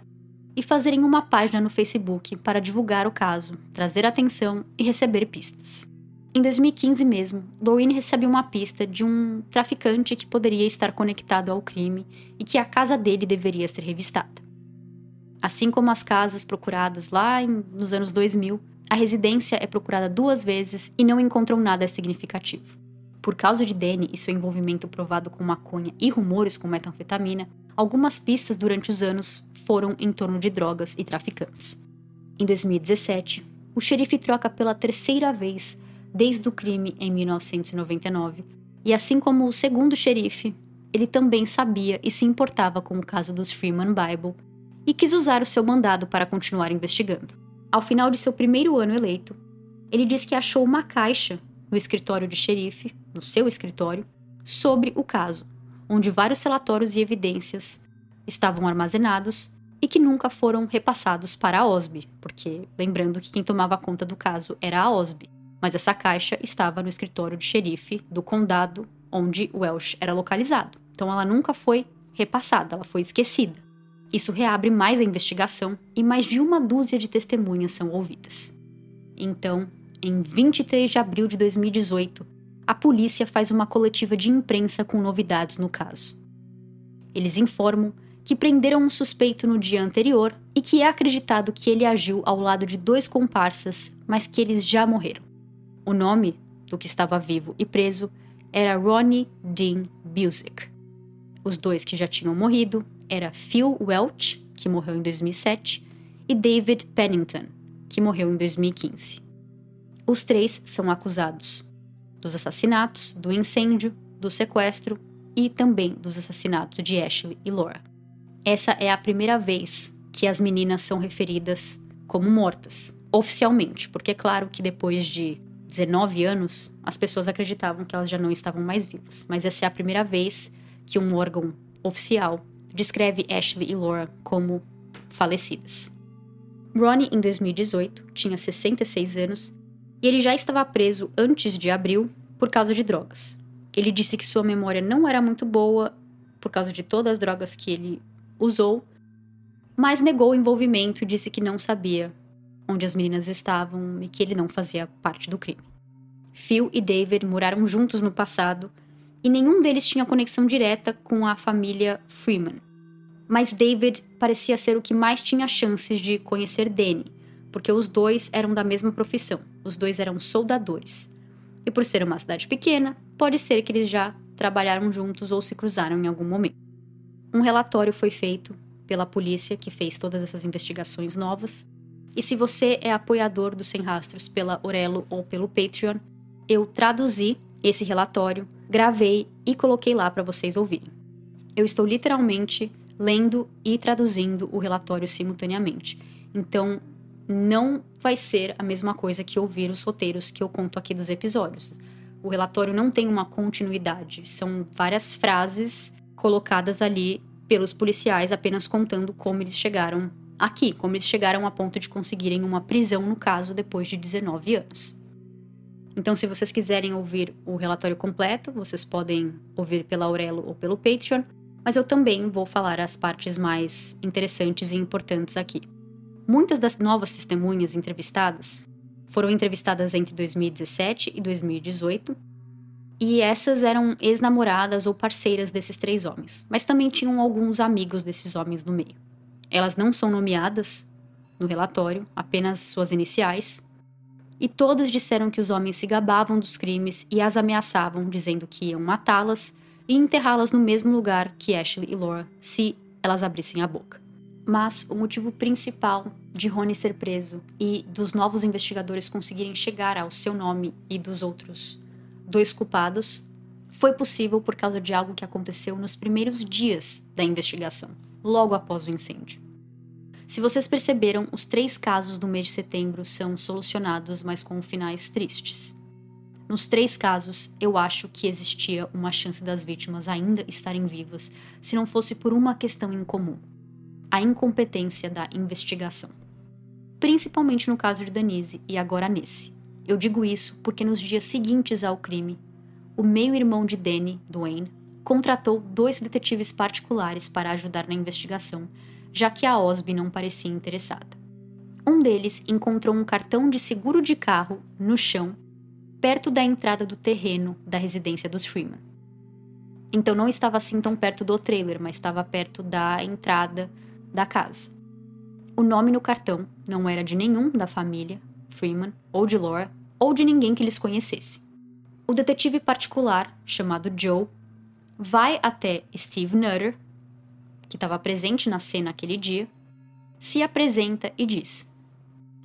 e fazerem uma página no Facebook para divulgar o caso, trazer atenção e receber pistas. Em 2015 mesmo, Lorraine recebe uma pista de um traficante que poderia estar conectado ao crime e que a casa dele deveria ser revistada. Assim como as casas procuradas lá em, nos anos 2000, a residência é procurada duas vezes e não encontram nada significativo. Por causa de Danny e seu envolvimento provado com maconha e rumores com metanfetamina, algumas pistas durante os anos foram em torno de drogas e traficantes. Em 2017, o xerife troca pela terceira vez desde o crime em 1999, e assim como o segundo xerife, ele também sabia e se importava com o caso dos Freeman Bible e quis usar o seu mandado para continuar investigando. Ao final de seu primeiro ano eleito, ele diz que achou uma caixa no escritório de xerife, no seu escritório, sobre o caso onde vários relatórios e evidências estavam armazenados e que nunca foram repassados para a OSB, porque lembrando que quem tomava conta do caso era a OSB, mas essa caixa estava no escritório de xerife do condado onde Welsh era localizado. Então ela nunca foi repassada, ela foi esquecida. Isso reabre mais a investigação e mais de uma dúzia de testemunhas são ouvidas. Então, em 23 de abril de 2018, a polícia faz uma coletiva de imprensa com novidades no caso. Eles informam que prenderam um suspeito no dia anterior e que é acreditado que ele agiu ao lado de dois comparsas, mas que eles já morreram. O nome do que estava vivo e preso era Ronnie Dean Busick. Os dois que já tinham morrido era Phil Welch, que morreu em 2007, e David Pennington, que morreu em 2015. Os três são acusados dos assassinatos, do incêndio, do sequestro e também dos assassinatos de Ashley e Laura. Essa é a primeira vez que as meninas são referidas como mortas, oficialmente, porque é claro que depois de 19 anos, as pessoas acreditavam que elas já não estavam mais vivas, mas essa é a primeira vez que um órgão oficial descreve Ashley e Laura como falecidas. Ronnie, em 2018, tinha 66 anos e ele já estava preso antes de abril por causa de drogas. Ele disse que sua memória não era muito boa por causa de todas as drogas que ele usou, mas negou o envolvimento e disse que não sabia onde as meninas estavam e que ele não fazia parte do crime. Phil e David moraram juntos no passado e nenhum deles tinha conexão direta com a família Freeman. Mas David parecia ser o que mais tinha chances de conhecer Danny, porque os dois eram da mesma profissão, os dois eram soldadores. E por ser uma cidade pequena, pode ser que eles já trabalharam juntos ou se cruzaram em algum momento. Um relatório foi feito pela polícia que fez todas essas investigações novas. E se você é apoiador do Sem Rastros pela Orelo ou pelo Patreon, eu traduzi esse relatório, gravei e coloquei lá para vocês ouvirem. Eu estou literalmente lendo e traduzindo o relatório simultaneamente. Então, não vai ser a mesma coisa que ouvir os roteiros que eu conto aqui dos episódios. O relatório não tem uma continuidade, são várias frases colocadas ali pelos policiais apenas contando como eles chegaram aqui, como eles chegaram a ponto de conseguirem uma prisão no caso depois de 19 anos. Então, se vocês quiserem ouvir o relatório completo, vocês podem ouvir pela Aurelo ou pelo Patreon, mas eu também vou falar as partes mais interessantes e importantes aqui. Muitas das novas testemunhas entrevistadas foram entrevistadas entre 2017 e 2018, e essas eram ex-namoradas ou parceiras desses três homens, mas também tinham alguns amigos desses homens no meio. Elas não são nomeadas no relatório, apenas suas iniciais, e todas disseram que os homens se gabavam dos crimes e as ameaçavam, dizendo que iam matá-las e enterrá-las no mesmo lugar que Ashley e Laura se elas abrissem a boca. Mas o motivo principal de Rony ser preso e dos novos investigadores conseguirem chegar ao seu nome e dos outros dois culpados foi possível por causa de algo que aconteceu nos primeiros dias da investigação, logo após o incêndio. Se vocês perceberam, os três casos do mês de setembro são solucionados, mas com finais tristes. Nos três casos, eu acho que existia uma chance das vítimas ainda estarem vivas, se não fosse por uma questão em comum a incompetência da investigação. Principalmente no caso de Danise e agora nesse. Eu digo isso porque nos dias seguintes ao crime, o meio-irmão de Danny, Dwayne, contratou dois detetives particulares para ajudar na investigação, já que a Osby não parecia interessada. Um deles encontrou um cartão de seguro de carro no chão, perto da entrada do terreno da residência dos Freeman. Então não estava assim tão perto do trailer, mas estava perto da entrada da casa. O nome no cartão não era de nenhum da família, Freeman, ou de Laura, ou de ninguém que eles conhecessem. O detetive particular, chamado Joe, vai até Steve Nutter, que estava presente na cena aquele dia, se apresenta e diz: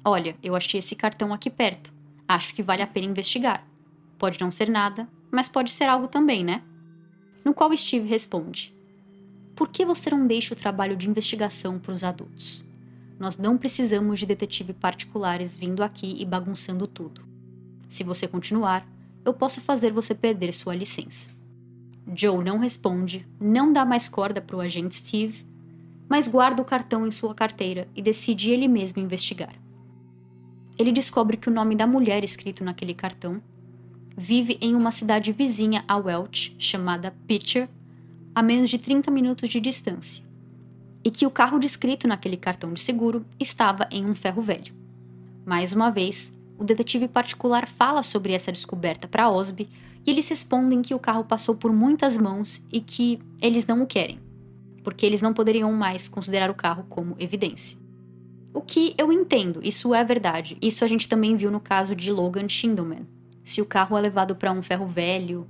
Olha, eu achei esse cartão aqui perto. Acho que vale a pena investigar. Pode não ser nada, mas pode ser algo também, né? No qual Steve responde: por que você não deixa o trabalho de investigação para os adultos? Nós não precisamos de detetive particulares vindo aqui e bagunçando tudo. Se você continuar, eu posso fazer você perder sua licença. Joe não responde, não dá mais corda para o agente Steve, mas guarda o cartão em sua carteira e decide ele mesmo investigar. Ele descobre que o nome da mulher escrito naquele cartão vive em uma cidade vizinha a Welch chamada Pitcher, a menos de 30 minutos de distância, e que o carro descrito naquele cartão de seguro estava em um ferro velho. Mais uma vez, o detetive particular fala sobre essa descoberta para Osby e eles respondem que o carro passou por muitas mãos e que eles não o querem, porque eles não poderiam mais considerar o carro como evidência. O que eu entendo, isso é verdade. Isso a gente também viu no caso de Logan Schindleman. Se o carro é levado para um ferro velho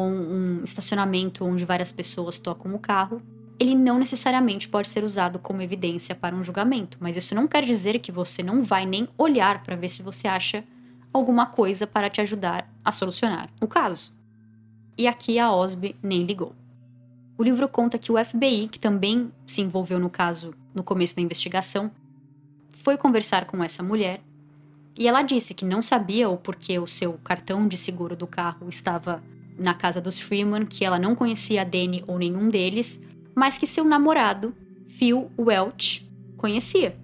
ou um estacionamento onde várias pessoas tocam o carro, ele não necessariamente pode ser usado como evidência para um julgamento, mas isso não quer dizer que você não vai nem olhar para ver se você acha alguma coisa para te ajudar a solucionar o caso. E aqui a Osby nem ligou. O livro conta que o FBI, que também se envolveu no caso no começo da investigação, foi conversar com essa mulher e ela disse que não sabia o porquê o seu cartão de seguro do carro estava na casa dos Freeman que ela não conhecia a Danny ou nenhum deles, mas que seu namorado, Phil Welch, conhecia.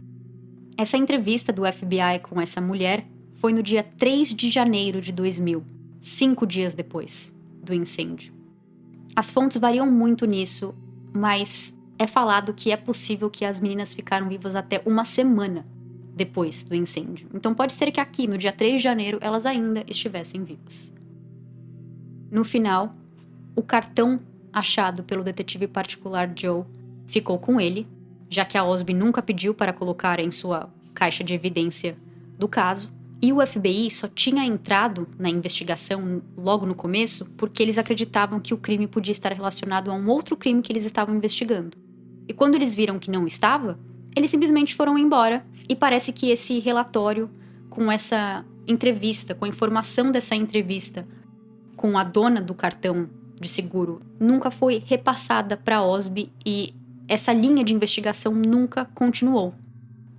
Essa entrevista do FBI com essa mulher foi no dia 3 de janeiro de 2000, cinco dias depois do incêndio. As fontes variam muito nisso, mas é falado que é possível que as meninas ficaram vivas até uma semana depois do incêndio. Então pode ser que aqui, no dia 3 de janeiro, elas ainda estivessem vivas. No final, o cartão achado pelo detetive particular Joe ficou com ele, já que a Osby nunca pediu para colocar em sua caixa de evidência do caso. E o FBI só tinha entrado na investigação logo no começo porque eles acreditavam que o crime podia estar relacionado a um outro crime que eles estavam investigando. E quando eles viram que não estava, eles simplesmente foram embora. E parece que esse relatório, com essa entrevista, com a informação dessa entrevista com a dona do cartão de seguro, nunca foi repassada para a OSB e essa linha de investigação nunca continuou.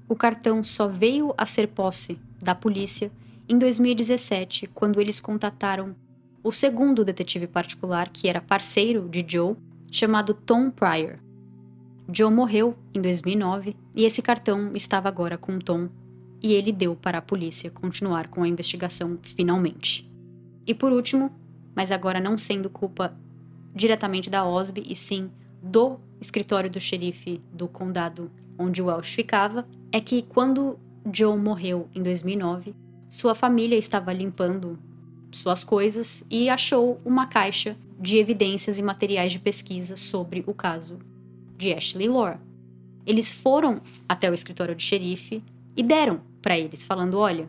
O cartão só veio a ser posse da polícia em 2017, quando eles contataram o segundo detetive particular, que era parceiro de Joe, chamado Tom Pryor. Joe morreu em 2009 e esse cartão estava agora com Tom e ele deu para a polícia continuar com a investigação finalmente. E por último, mas agora não sendo culpa diretamente da OSB e sim do escritório do xerife do condado onde Welsh ficava, é que quando Joe morreu em 2009, sua família estava limpando suas coisas e achou uma caixa de evidências e materiais de pesquisa sobre o caso de Ashley Lore. Eles foram até o escritório de xerife e deram para eles, falando: olha,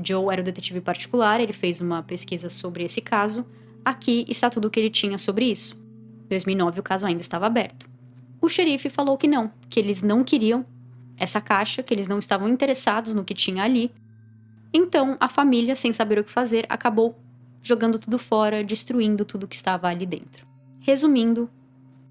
Joe era o detetive particular, ele fez uma pesquisa sobre esse caso, aqui está tudo o que ele tinha sobre isso. Em 2009 o caso ainda estava aberto. O xerife falou que não, que eles não queriam essa caixa, que eles não estavam interessados no que tinha ali. Então a família, sem saber o que fazer, acabou jogando tudo fora, destruindo tudo que estava ali dentro. Resumindo,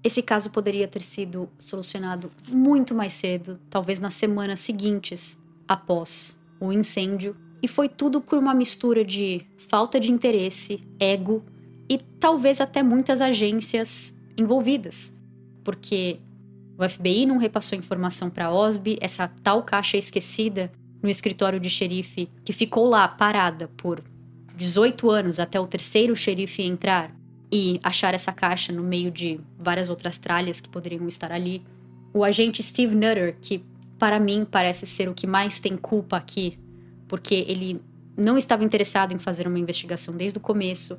esse caso poderia ter sido solucionado muito mais cedo, talvez nas semanas seguintes após o incêndio, e foi tudo por uma mistura de falta de interesse, ego e talvez até muitas agências envolvidas porque o FBI não repassou informação para a OSB, essa tal caixa esquecida no escritório de xerife que ficou lá parada por 18 anos até o terceiro xerife entrar e achar essa caixa no meio de várias outras tralhas que poderiam estar ali. O agente Steve Nutter, que para mim parece ser o que mais tem culpa aqui, porque ele não estava interessado em fazer uma investigação desde o começo.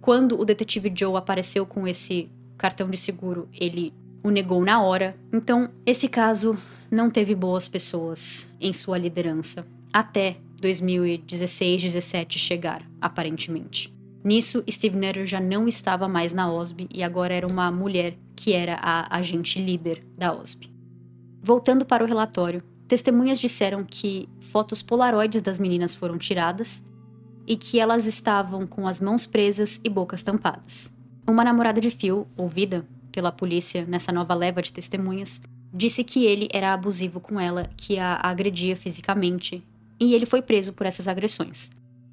Quando o detetive Joe apareceu com esse cartão de seguro, ele o negou na hora. Então, esse caso não teve boas pessoas em sua liderança até 2016, 17 chegar, aparentemente. Nisso, Steve Nutter já não estava mais na OSB e agora era uma mulher que era a agente líder da OSB. Voltando para o relatório, testemunhas disseram que fotos polaroides das meninas foram tiradas e que elas estavam com as mãos presas e bocas tampadas. Uma namorada de Phil, ouvida pela polícia nessa nova leva de testemunhas, disse que ele era abusivo com ela, que a agredia fisicamente, e ele foi preso por essas agressões.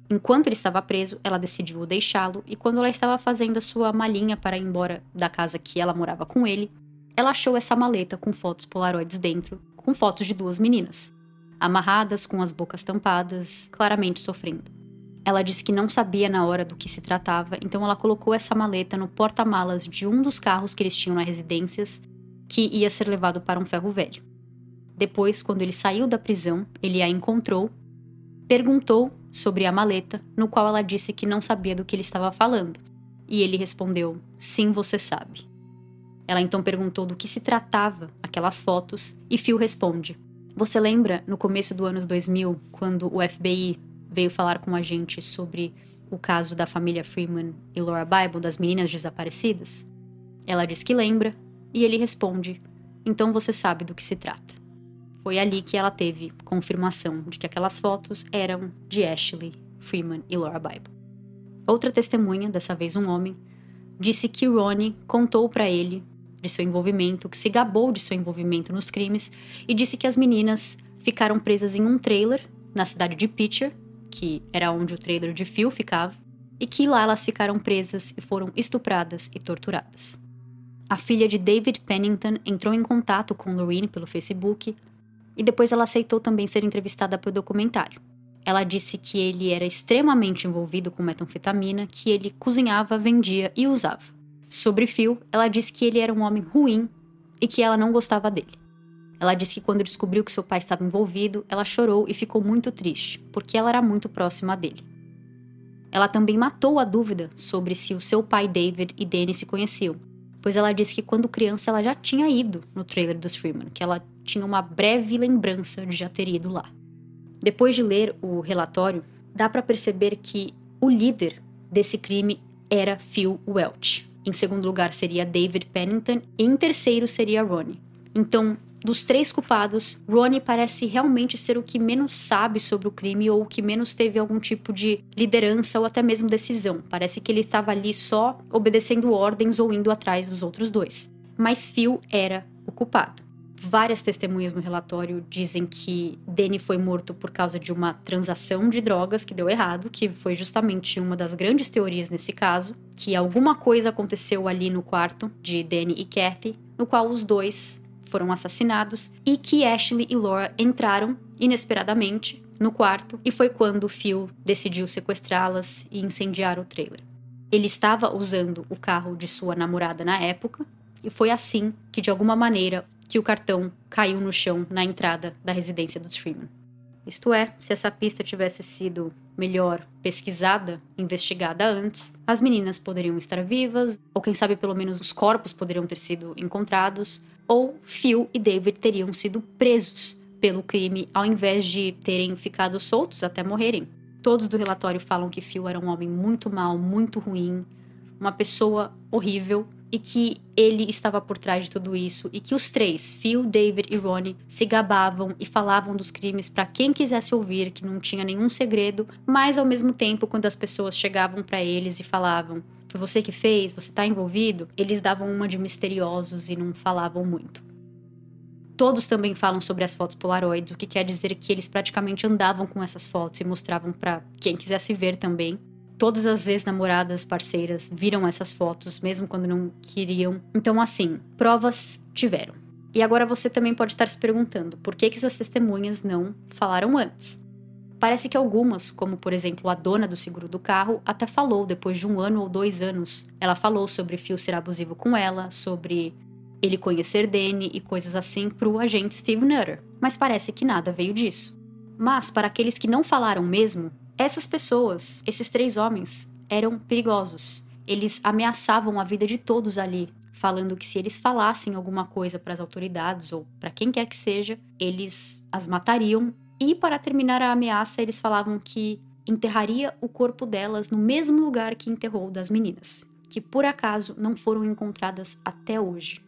Enquanto ele estava preso, ela decidiu deixá-lo e quando ela estava fazendo a sua malinha para ir embora da casa que ela morava com ele, ela achou essa maleta com fotos polaroides dentro, com fotos de duas meninas, amarradas com as bocas tampadas, claramente sofrendo. Ela disse que não sabia na hora do que se tratava, então ela colocou essa maleta no porta-malas de um dos carros que eles tinham na residências, que ia ser levado para um ferro velho. Depois, quando ele saiu da prisão, ele a encontrou, perguntou sobre a maleta, no qual ela disse que não sabia do que ele estava falando. E ele respondeu: Sim, você sabe. Ela então perguntou do que se tratava aquelas fotos, e Phil responde: Você lembra no começo do ano 2000, quando o FBI veio falar com a gente sobre o caso da família Freeman e Laura Bible, das meninas desaparecidas? Ela diz que lembra, e ele responde: Então você sabe do que se trata. Foi ali que ela teve confirmação de que aquelas fotos eram de Ashley, Freeman e Laura Bible. Outra testemunha, dessa vez um homem, disse que Ronnie contou para ele de seu envolvimento, que se gabou de seu envolvimento nos crimes e disse que as meninas ficaram presas em um trailer na cidade de Pitcher que era onde o trailer de Phil ficava, e que lá elas ficaram presas e foram estupradas e torturadas. A filha de David Pennington entrou em contato com Lorraine pelo Facebook e depois ela aceitou também ser entrevistada pelo documentário. Ela disse que ele era extremamente envolvido com metanfetamina, que ele cozinhava, vendia e usava. Sobre Phil, ela disse que ele era um homem ruim e que ela não gostava dele. Ela disse que quando descobriu que seu pai estava envolvido, ela chorou e ficou muito triste, porque ela era muito próxima dele. ela também matou a dúvida sobre se o seu pai David e Danny se conheciam, pois ela disse que quando criança ela já tinha ido no trailer dos Freeman, que ela tinha uma breve lembrança de já ter ido lá. Depois de ler o relatório, dá para perceber que o líder desse crime era Phil Welch. Em segundo lugar seria David Pennington e em terceiro seria Ronnie. Então, dos três culpados, Ronnie parece realmente ser o que menos sabe sobre o crime ou o que menos teve algum tipo de liderança ou até mesmo decisão. Parece que ele estava ali só obedecendo ordens ou indo atrás dos outros dois. Mas Phil era o culpado. Várias testemunhas no relatório dizem que Danny foi morto por causa de uma transação de drogas que deu errado, que foi justamente uma das grandes teorias nesse caso, que alguma coisa aconteceu ali no quarto de Danny e Kathy, no qual os dois foram assassinados e que Ashley e Laura entraram inesperadamente no quarto e foi quando Phil decidiu sequestrá-las e incendiar o trailer. Ele estava usando o carro de sua namorada na época e foi assim que de alguma maneira que o cartão caiu no chão na entrada da residência dos Freeman. Isto é, se essa pista tivesse sido melhor pesquisada, investigada antes, as meninas poderiam estar vivas, ou quem sabe pelo menos os corpos poderiam ter sido encontrados, ou Phil e David teriam sido presos pelo crime ao invés de terem ficado soltos até morrerem. Todos do relatório falam que Phil era um homem muito mau, muito ruim, uma pessoa horrível e que ele estava por trás de tudo isso e que os três, Phil, David e Ronnie, se gabavam e falavam dos crimes para quem quisesse ouvir, que não tinha nenhum segredo, mas ao mesmo tempo quando as pessoas chegavam para eles e falavam: "Foi você que fez? Você está envolvido?", eles davam uma de misteriosos e não falavam muito. Todos também falam sobre as fotos polaroids, o que quer dizer que eles praticamente andavam com essas fotos e mostravam para quem quisesse ver também. Todas as ex-namoradas, parceiras, viram essas fotos, mesmo quando não queriam. Então, assim, provas tiveram. E agora você também pode estar se perguntando por que, que essas testemunhas não falaram antes. Parece que algumas, como por exemplo a dona do seguro do carro, até falou depois de um ano ou dois anos. Ela falou sobre Phil ser abusivo com ela, sobre ele conhecer Danny e coisas assim para o agente Steve Nutter. Mas parece que nada veio disso. Mas para aqueles que não falaram mesmo, essas pessoas, esses três homens, eram perigosos. Eles ameaçavam a vida de todos ali, falando que se eles falassem alguma coisa para as autoridades ou para quem quer que seja, eles as matariam. E para terminar a ameaça, eles falavam que enterraria o corpo delas no mesmo lugar que enterrou das meninas, que por acaso não foram encontradas até hoje.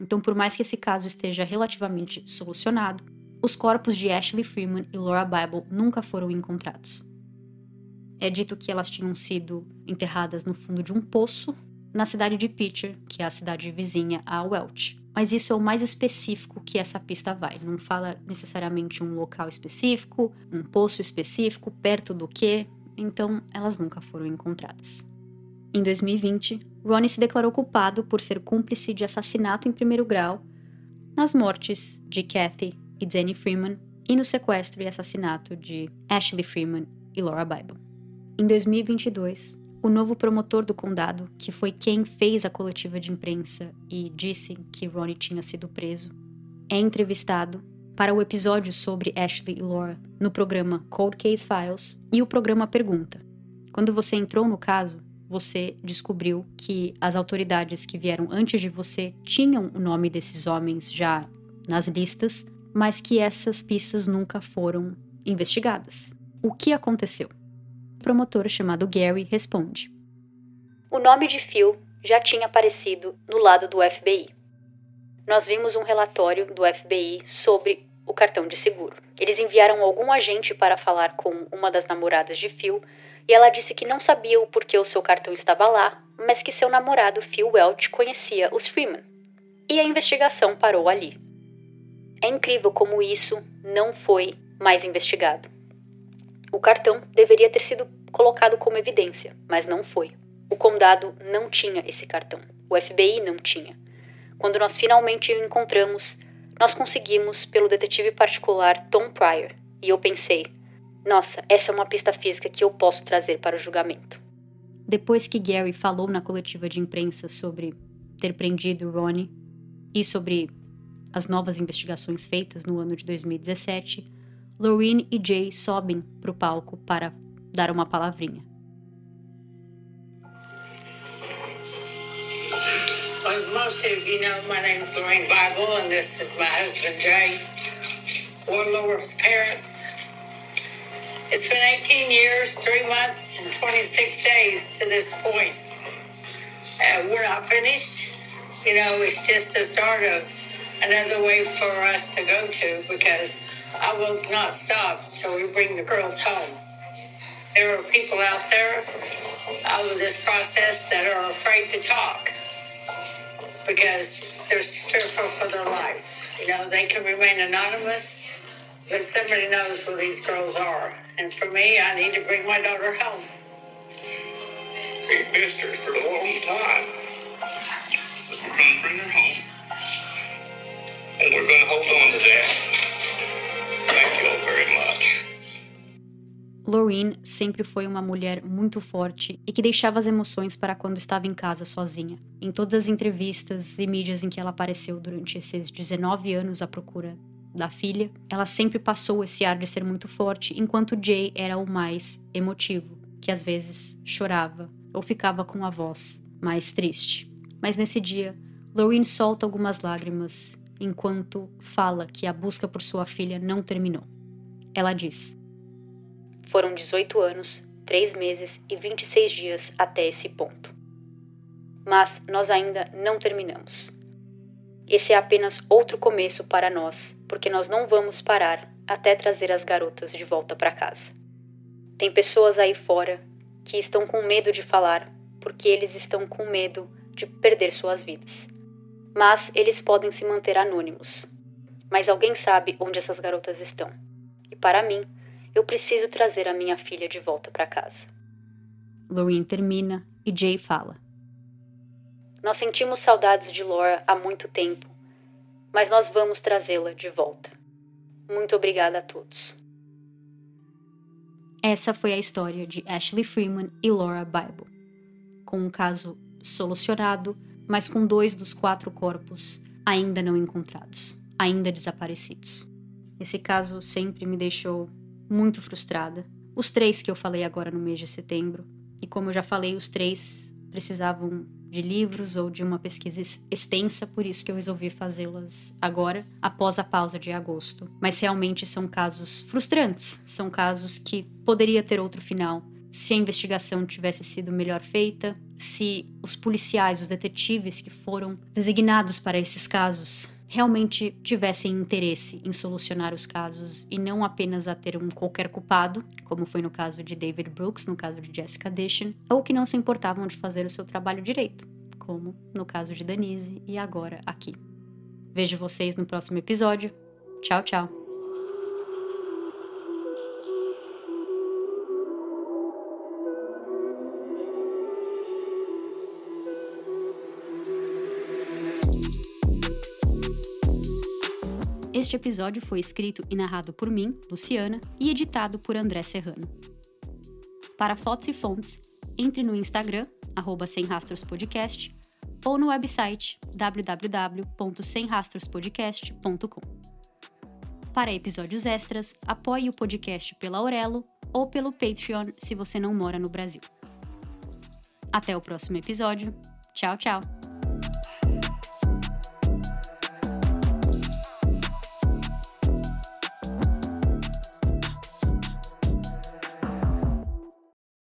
Então, por mais que esse caso esteja relativamente solucionado, os corpos de Ashley Freeman e Laura Bible nunca foram encontrados. É dito que elas tinham sido enterradas no fundo de um poço na cidade de Pitcher, que é a cidade vizinha a Welch. Mas isso é o mais específico que essa pista vai. Não fala necessariamente um local específico, um poço específico, perto do que. Então, elas nunca foram encontradas. Em 2020, Ronnie se declarou culpado por ser cúmplice de assassinato em primeiro grau nas mortes de Kathy e Danny Freeman e no sequestro e assassinato de Ashley Freeman e Laura Bible. Em 2022, o novo promotor do condado, que foi quem fez a coletiva de imprensa e disse que Ronnie tinha sido preso, é entrevistado para o episódio sobre Ashley e Laura no programa Cold Case Files e o programa pergunta: Quando você entrou no caso, você descobriu que as autoridades que vieram antes de você tinham o nome desses homens já nas listas mas que essas pistas nunca foram investigadas. O que aconteceu? Promotor chamado Gary responde: O nome de Phil já tinha aparecido no lado do FBI. Nós vimos um relatório do FBI sobre o cartão de seguro. Eles enviaram algum agente para falar com uma das namoradas de Phil e ela disse que não sabia o porquê o seu cartão estava lá, mas que seu namorado Phil Welch conhecia os Freeman. E a investigação parou ali. É incrível como isso não foi mais investigado. O cartão deveria ter sido colocado como evidência, mas não foi. O condado não tinha esse cartão. O FBI não tinha. Quando nós finalmente o encontramos, nós conseguimos pelo detetive particular Tom Pryor, e eu pensei: nossa, essa é uma pista física que eu posso trazer para o julgamento. Depois que Gary falou na coletiva de imprensa sobre ter prendido Ronnie e sobre as novas investigações feitas no ano de 2017, Lorraine e Jay sobem para o palco para dar uma palavrinha. Like most of you know, my name is Lorraine Bible, and this is my husband Jay, one of Laura's parents. It's been 18 years, 3 months, and 26 days to this point. Uh, we're not finished. You know, it's just the start of another way for us to go to because I will not stop until we bring the girls home. There are people out there out of this process that are afraid to talk because they're fearful for their life. You know, they can remain anonymous, but somebody knows where these girls are. And for me, I need to bring my daughter home. We missed her for a long time. But we're going to bring her home. And we're going to hold on to that. Very much. Lorraine sempre foi uma mulher muito forte e que deixava as emoções para quando estava em casa sozinha. Em todas as entrevistas e mídias em que ela apareceu durante esses 19 anos à procura da filha, ela sempre passou esse ar de ser muito forte, enquanto Jay era o mais emotivo, que às vezes chorava ou ficava com a voz mais triste. Mas nesse dia, Lorraine solta algumas lágrimas enquanto fala que a busca por sua filha não terminou. Ela diz: Foram 18 anos, 3 meses e 26 dias até esse ponto. Mas nós ainda não terminamos. Esse é apenas outro começo para nós, porque nós não vamos parar até trazer as garotas de volta para casa. Tem pessoas aí fora que estão com medo de falar porque eles estão com medo de perder suas vidas. Mas eles podem se manter anônimos. Mas alguém sabe onde essas garotas estão. Para mim, eu preciso trazer a minha filha de volta para casa. Lorraine termina e Jay fala. Nós sentimos saudades de Laura há muito tempo, mas nós vamos trazê-la de volta. Muito obrigada a todos. Essa foi a história de Ashley Freeman e Laura Bible. Com um caso solucionado, mas com dois dos quatro corpos ainda não encontrados, ainda desaparecidos. Esse caso sempre me deixou muito frustrada. Os três que eu falei agora no mês de setembro, e como eu já falei, os três precisavam de livros ou de uma pesquisa extensa, por isso que eu resolvi fazê-las agora, após a pausa de agosto. Mas realmente são casos frustrantes, são casos que poderia ter outro final se a investigação tivesse sido melhor feita, se os policiais, os detetives que foram designados para esses casos realmente tivessem interesse em solucionar os casos e não apenas a ter um qualquer culpado, como foi no caso de David Brooks, no caso de Jessica Dishon, ou que não se importavam de fazer o seu trabalho direito, como no caso de Denise e agora aqui. Vejo vocês no próximo episódio. Tchau, tchau. Este episódio foi escrito e narrado por mim, Luciana, e editado por André Serrano. Para fotos e fontes, entre no Instagram, arroba ou no website www.semrastrospodcast.com. Para episódios extras, apoie o podcast pela Aurelo ou pelo Patreon se você não mora no Brasil. Até o próximo episódio. Tchau, tchau!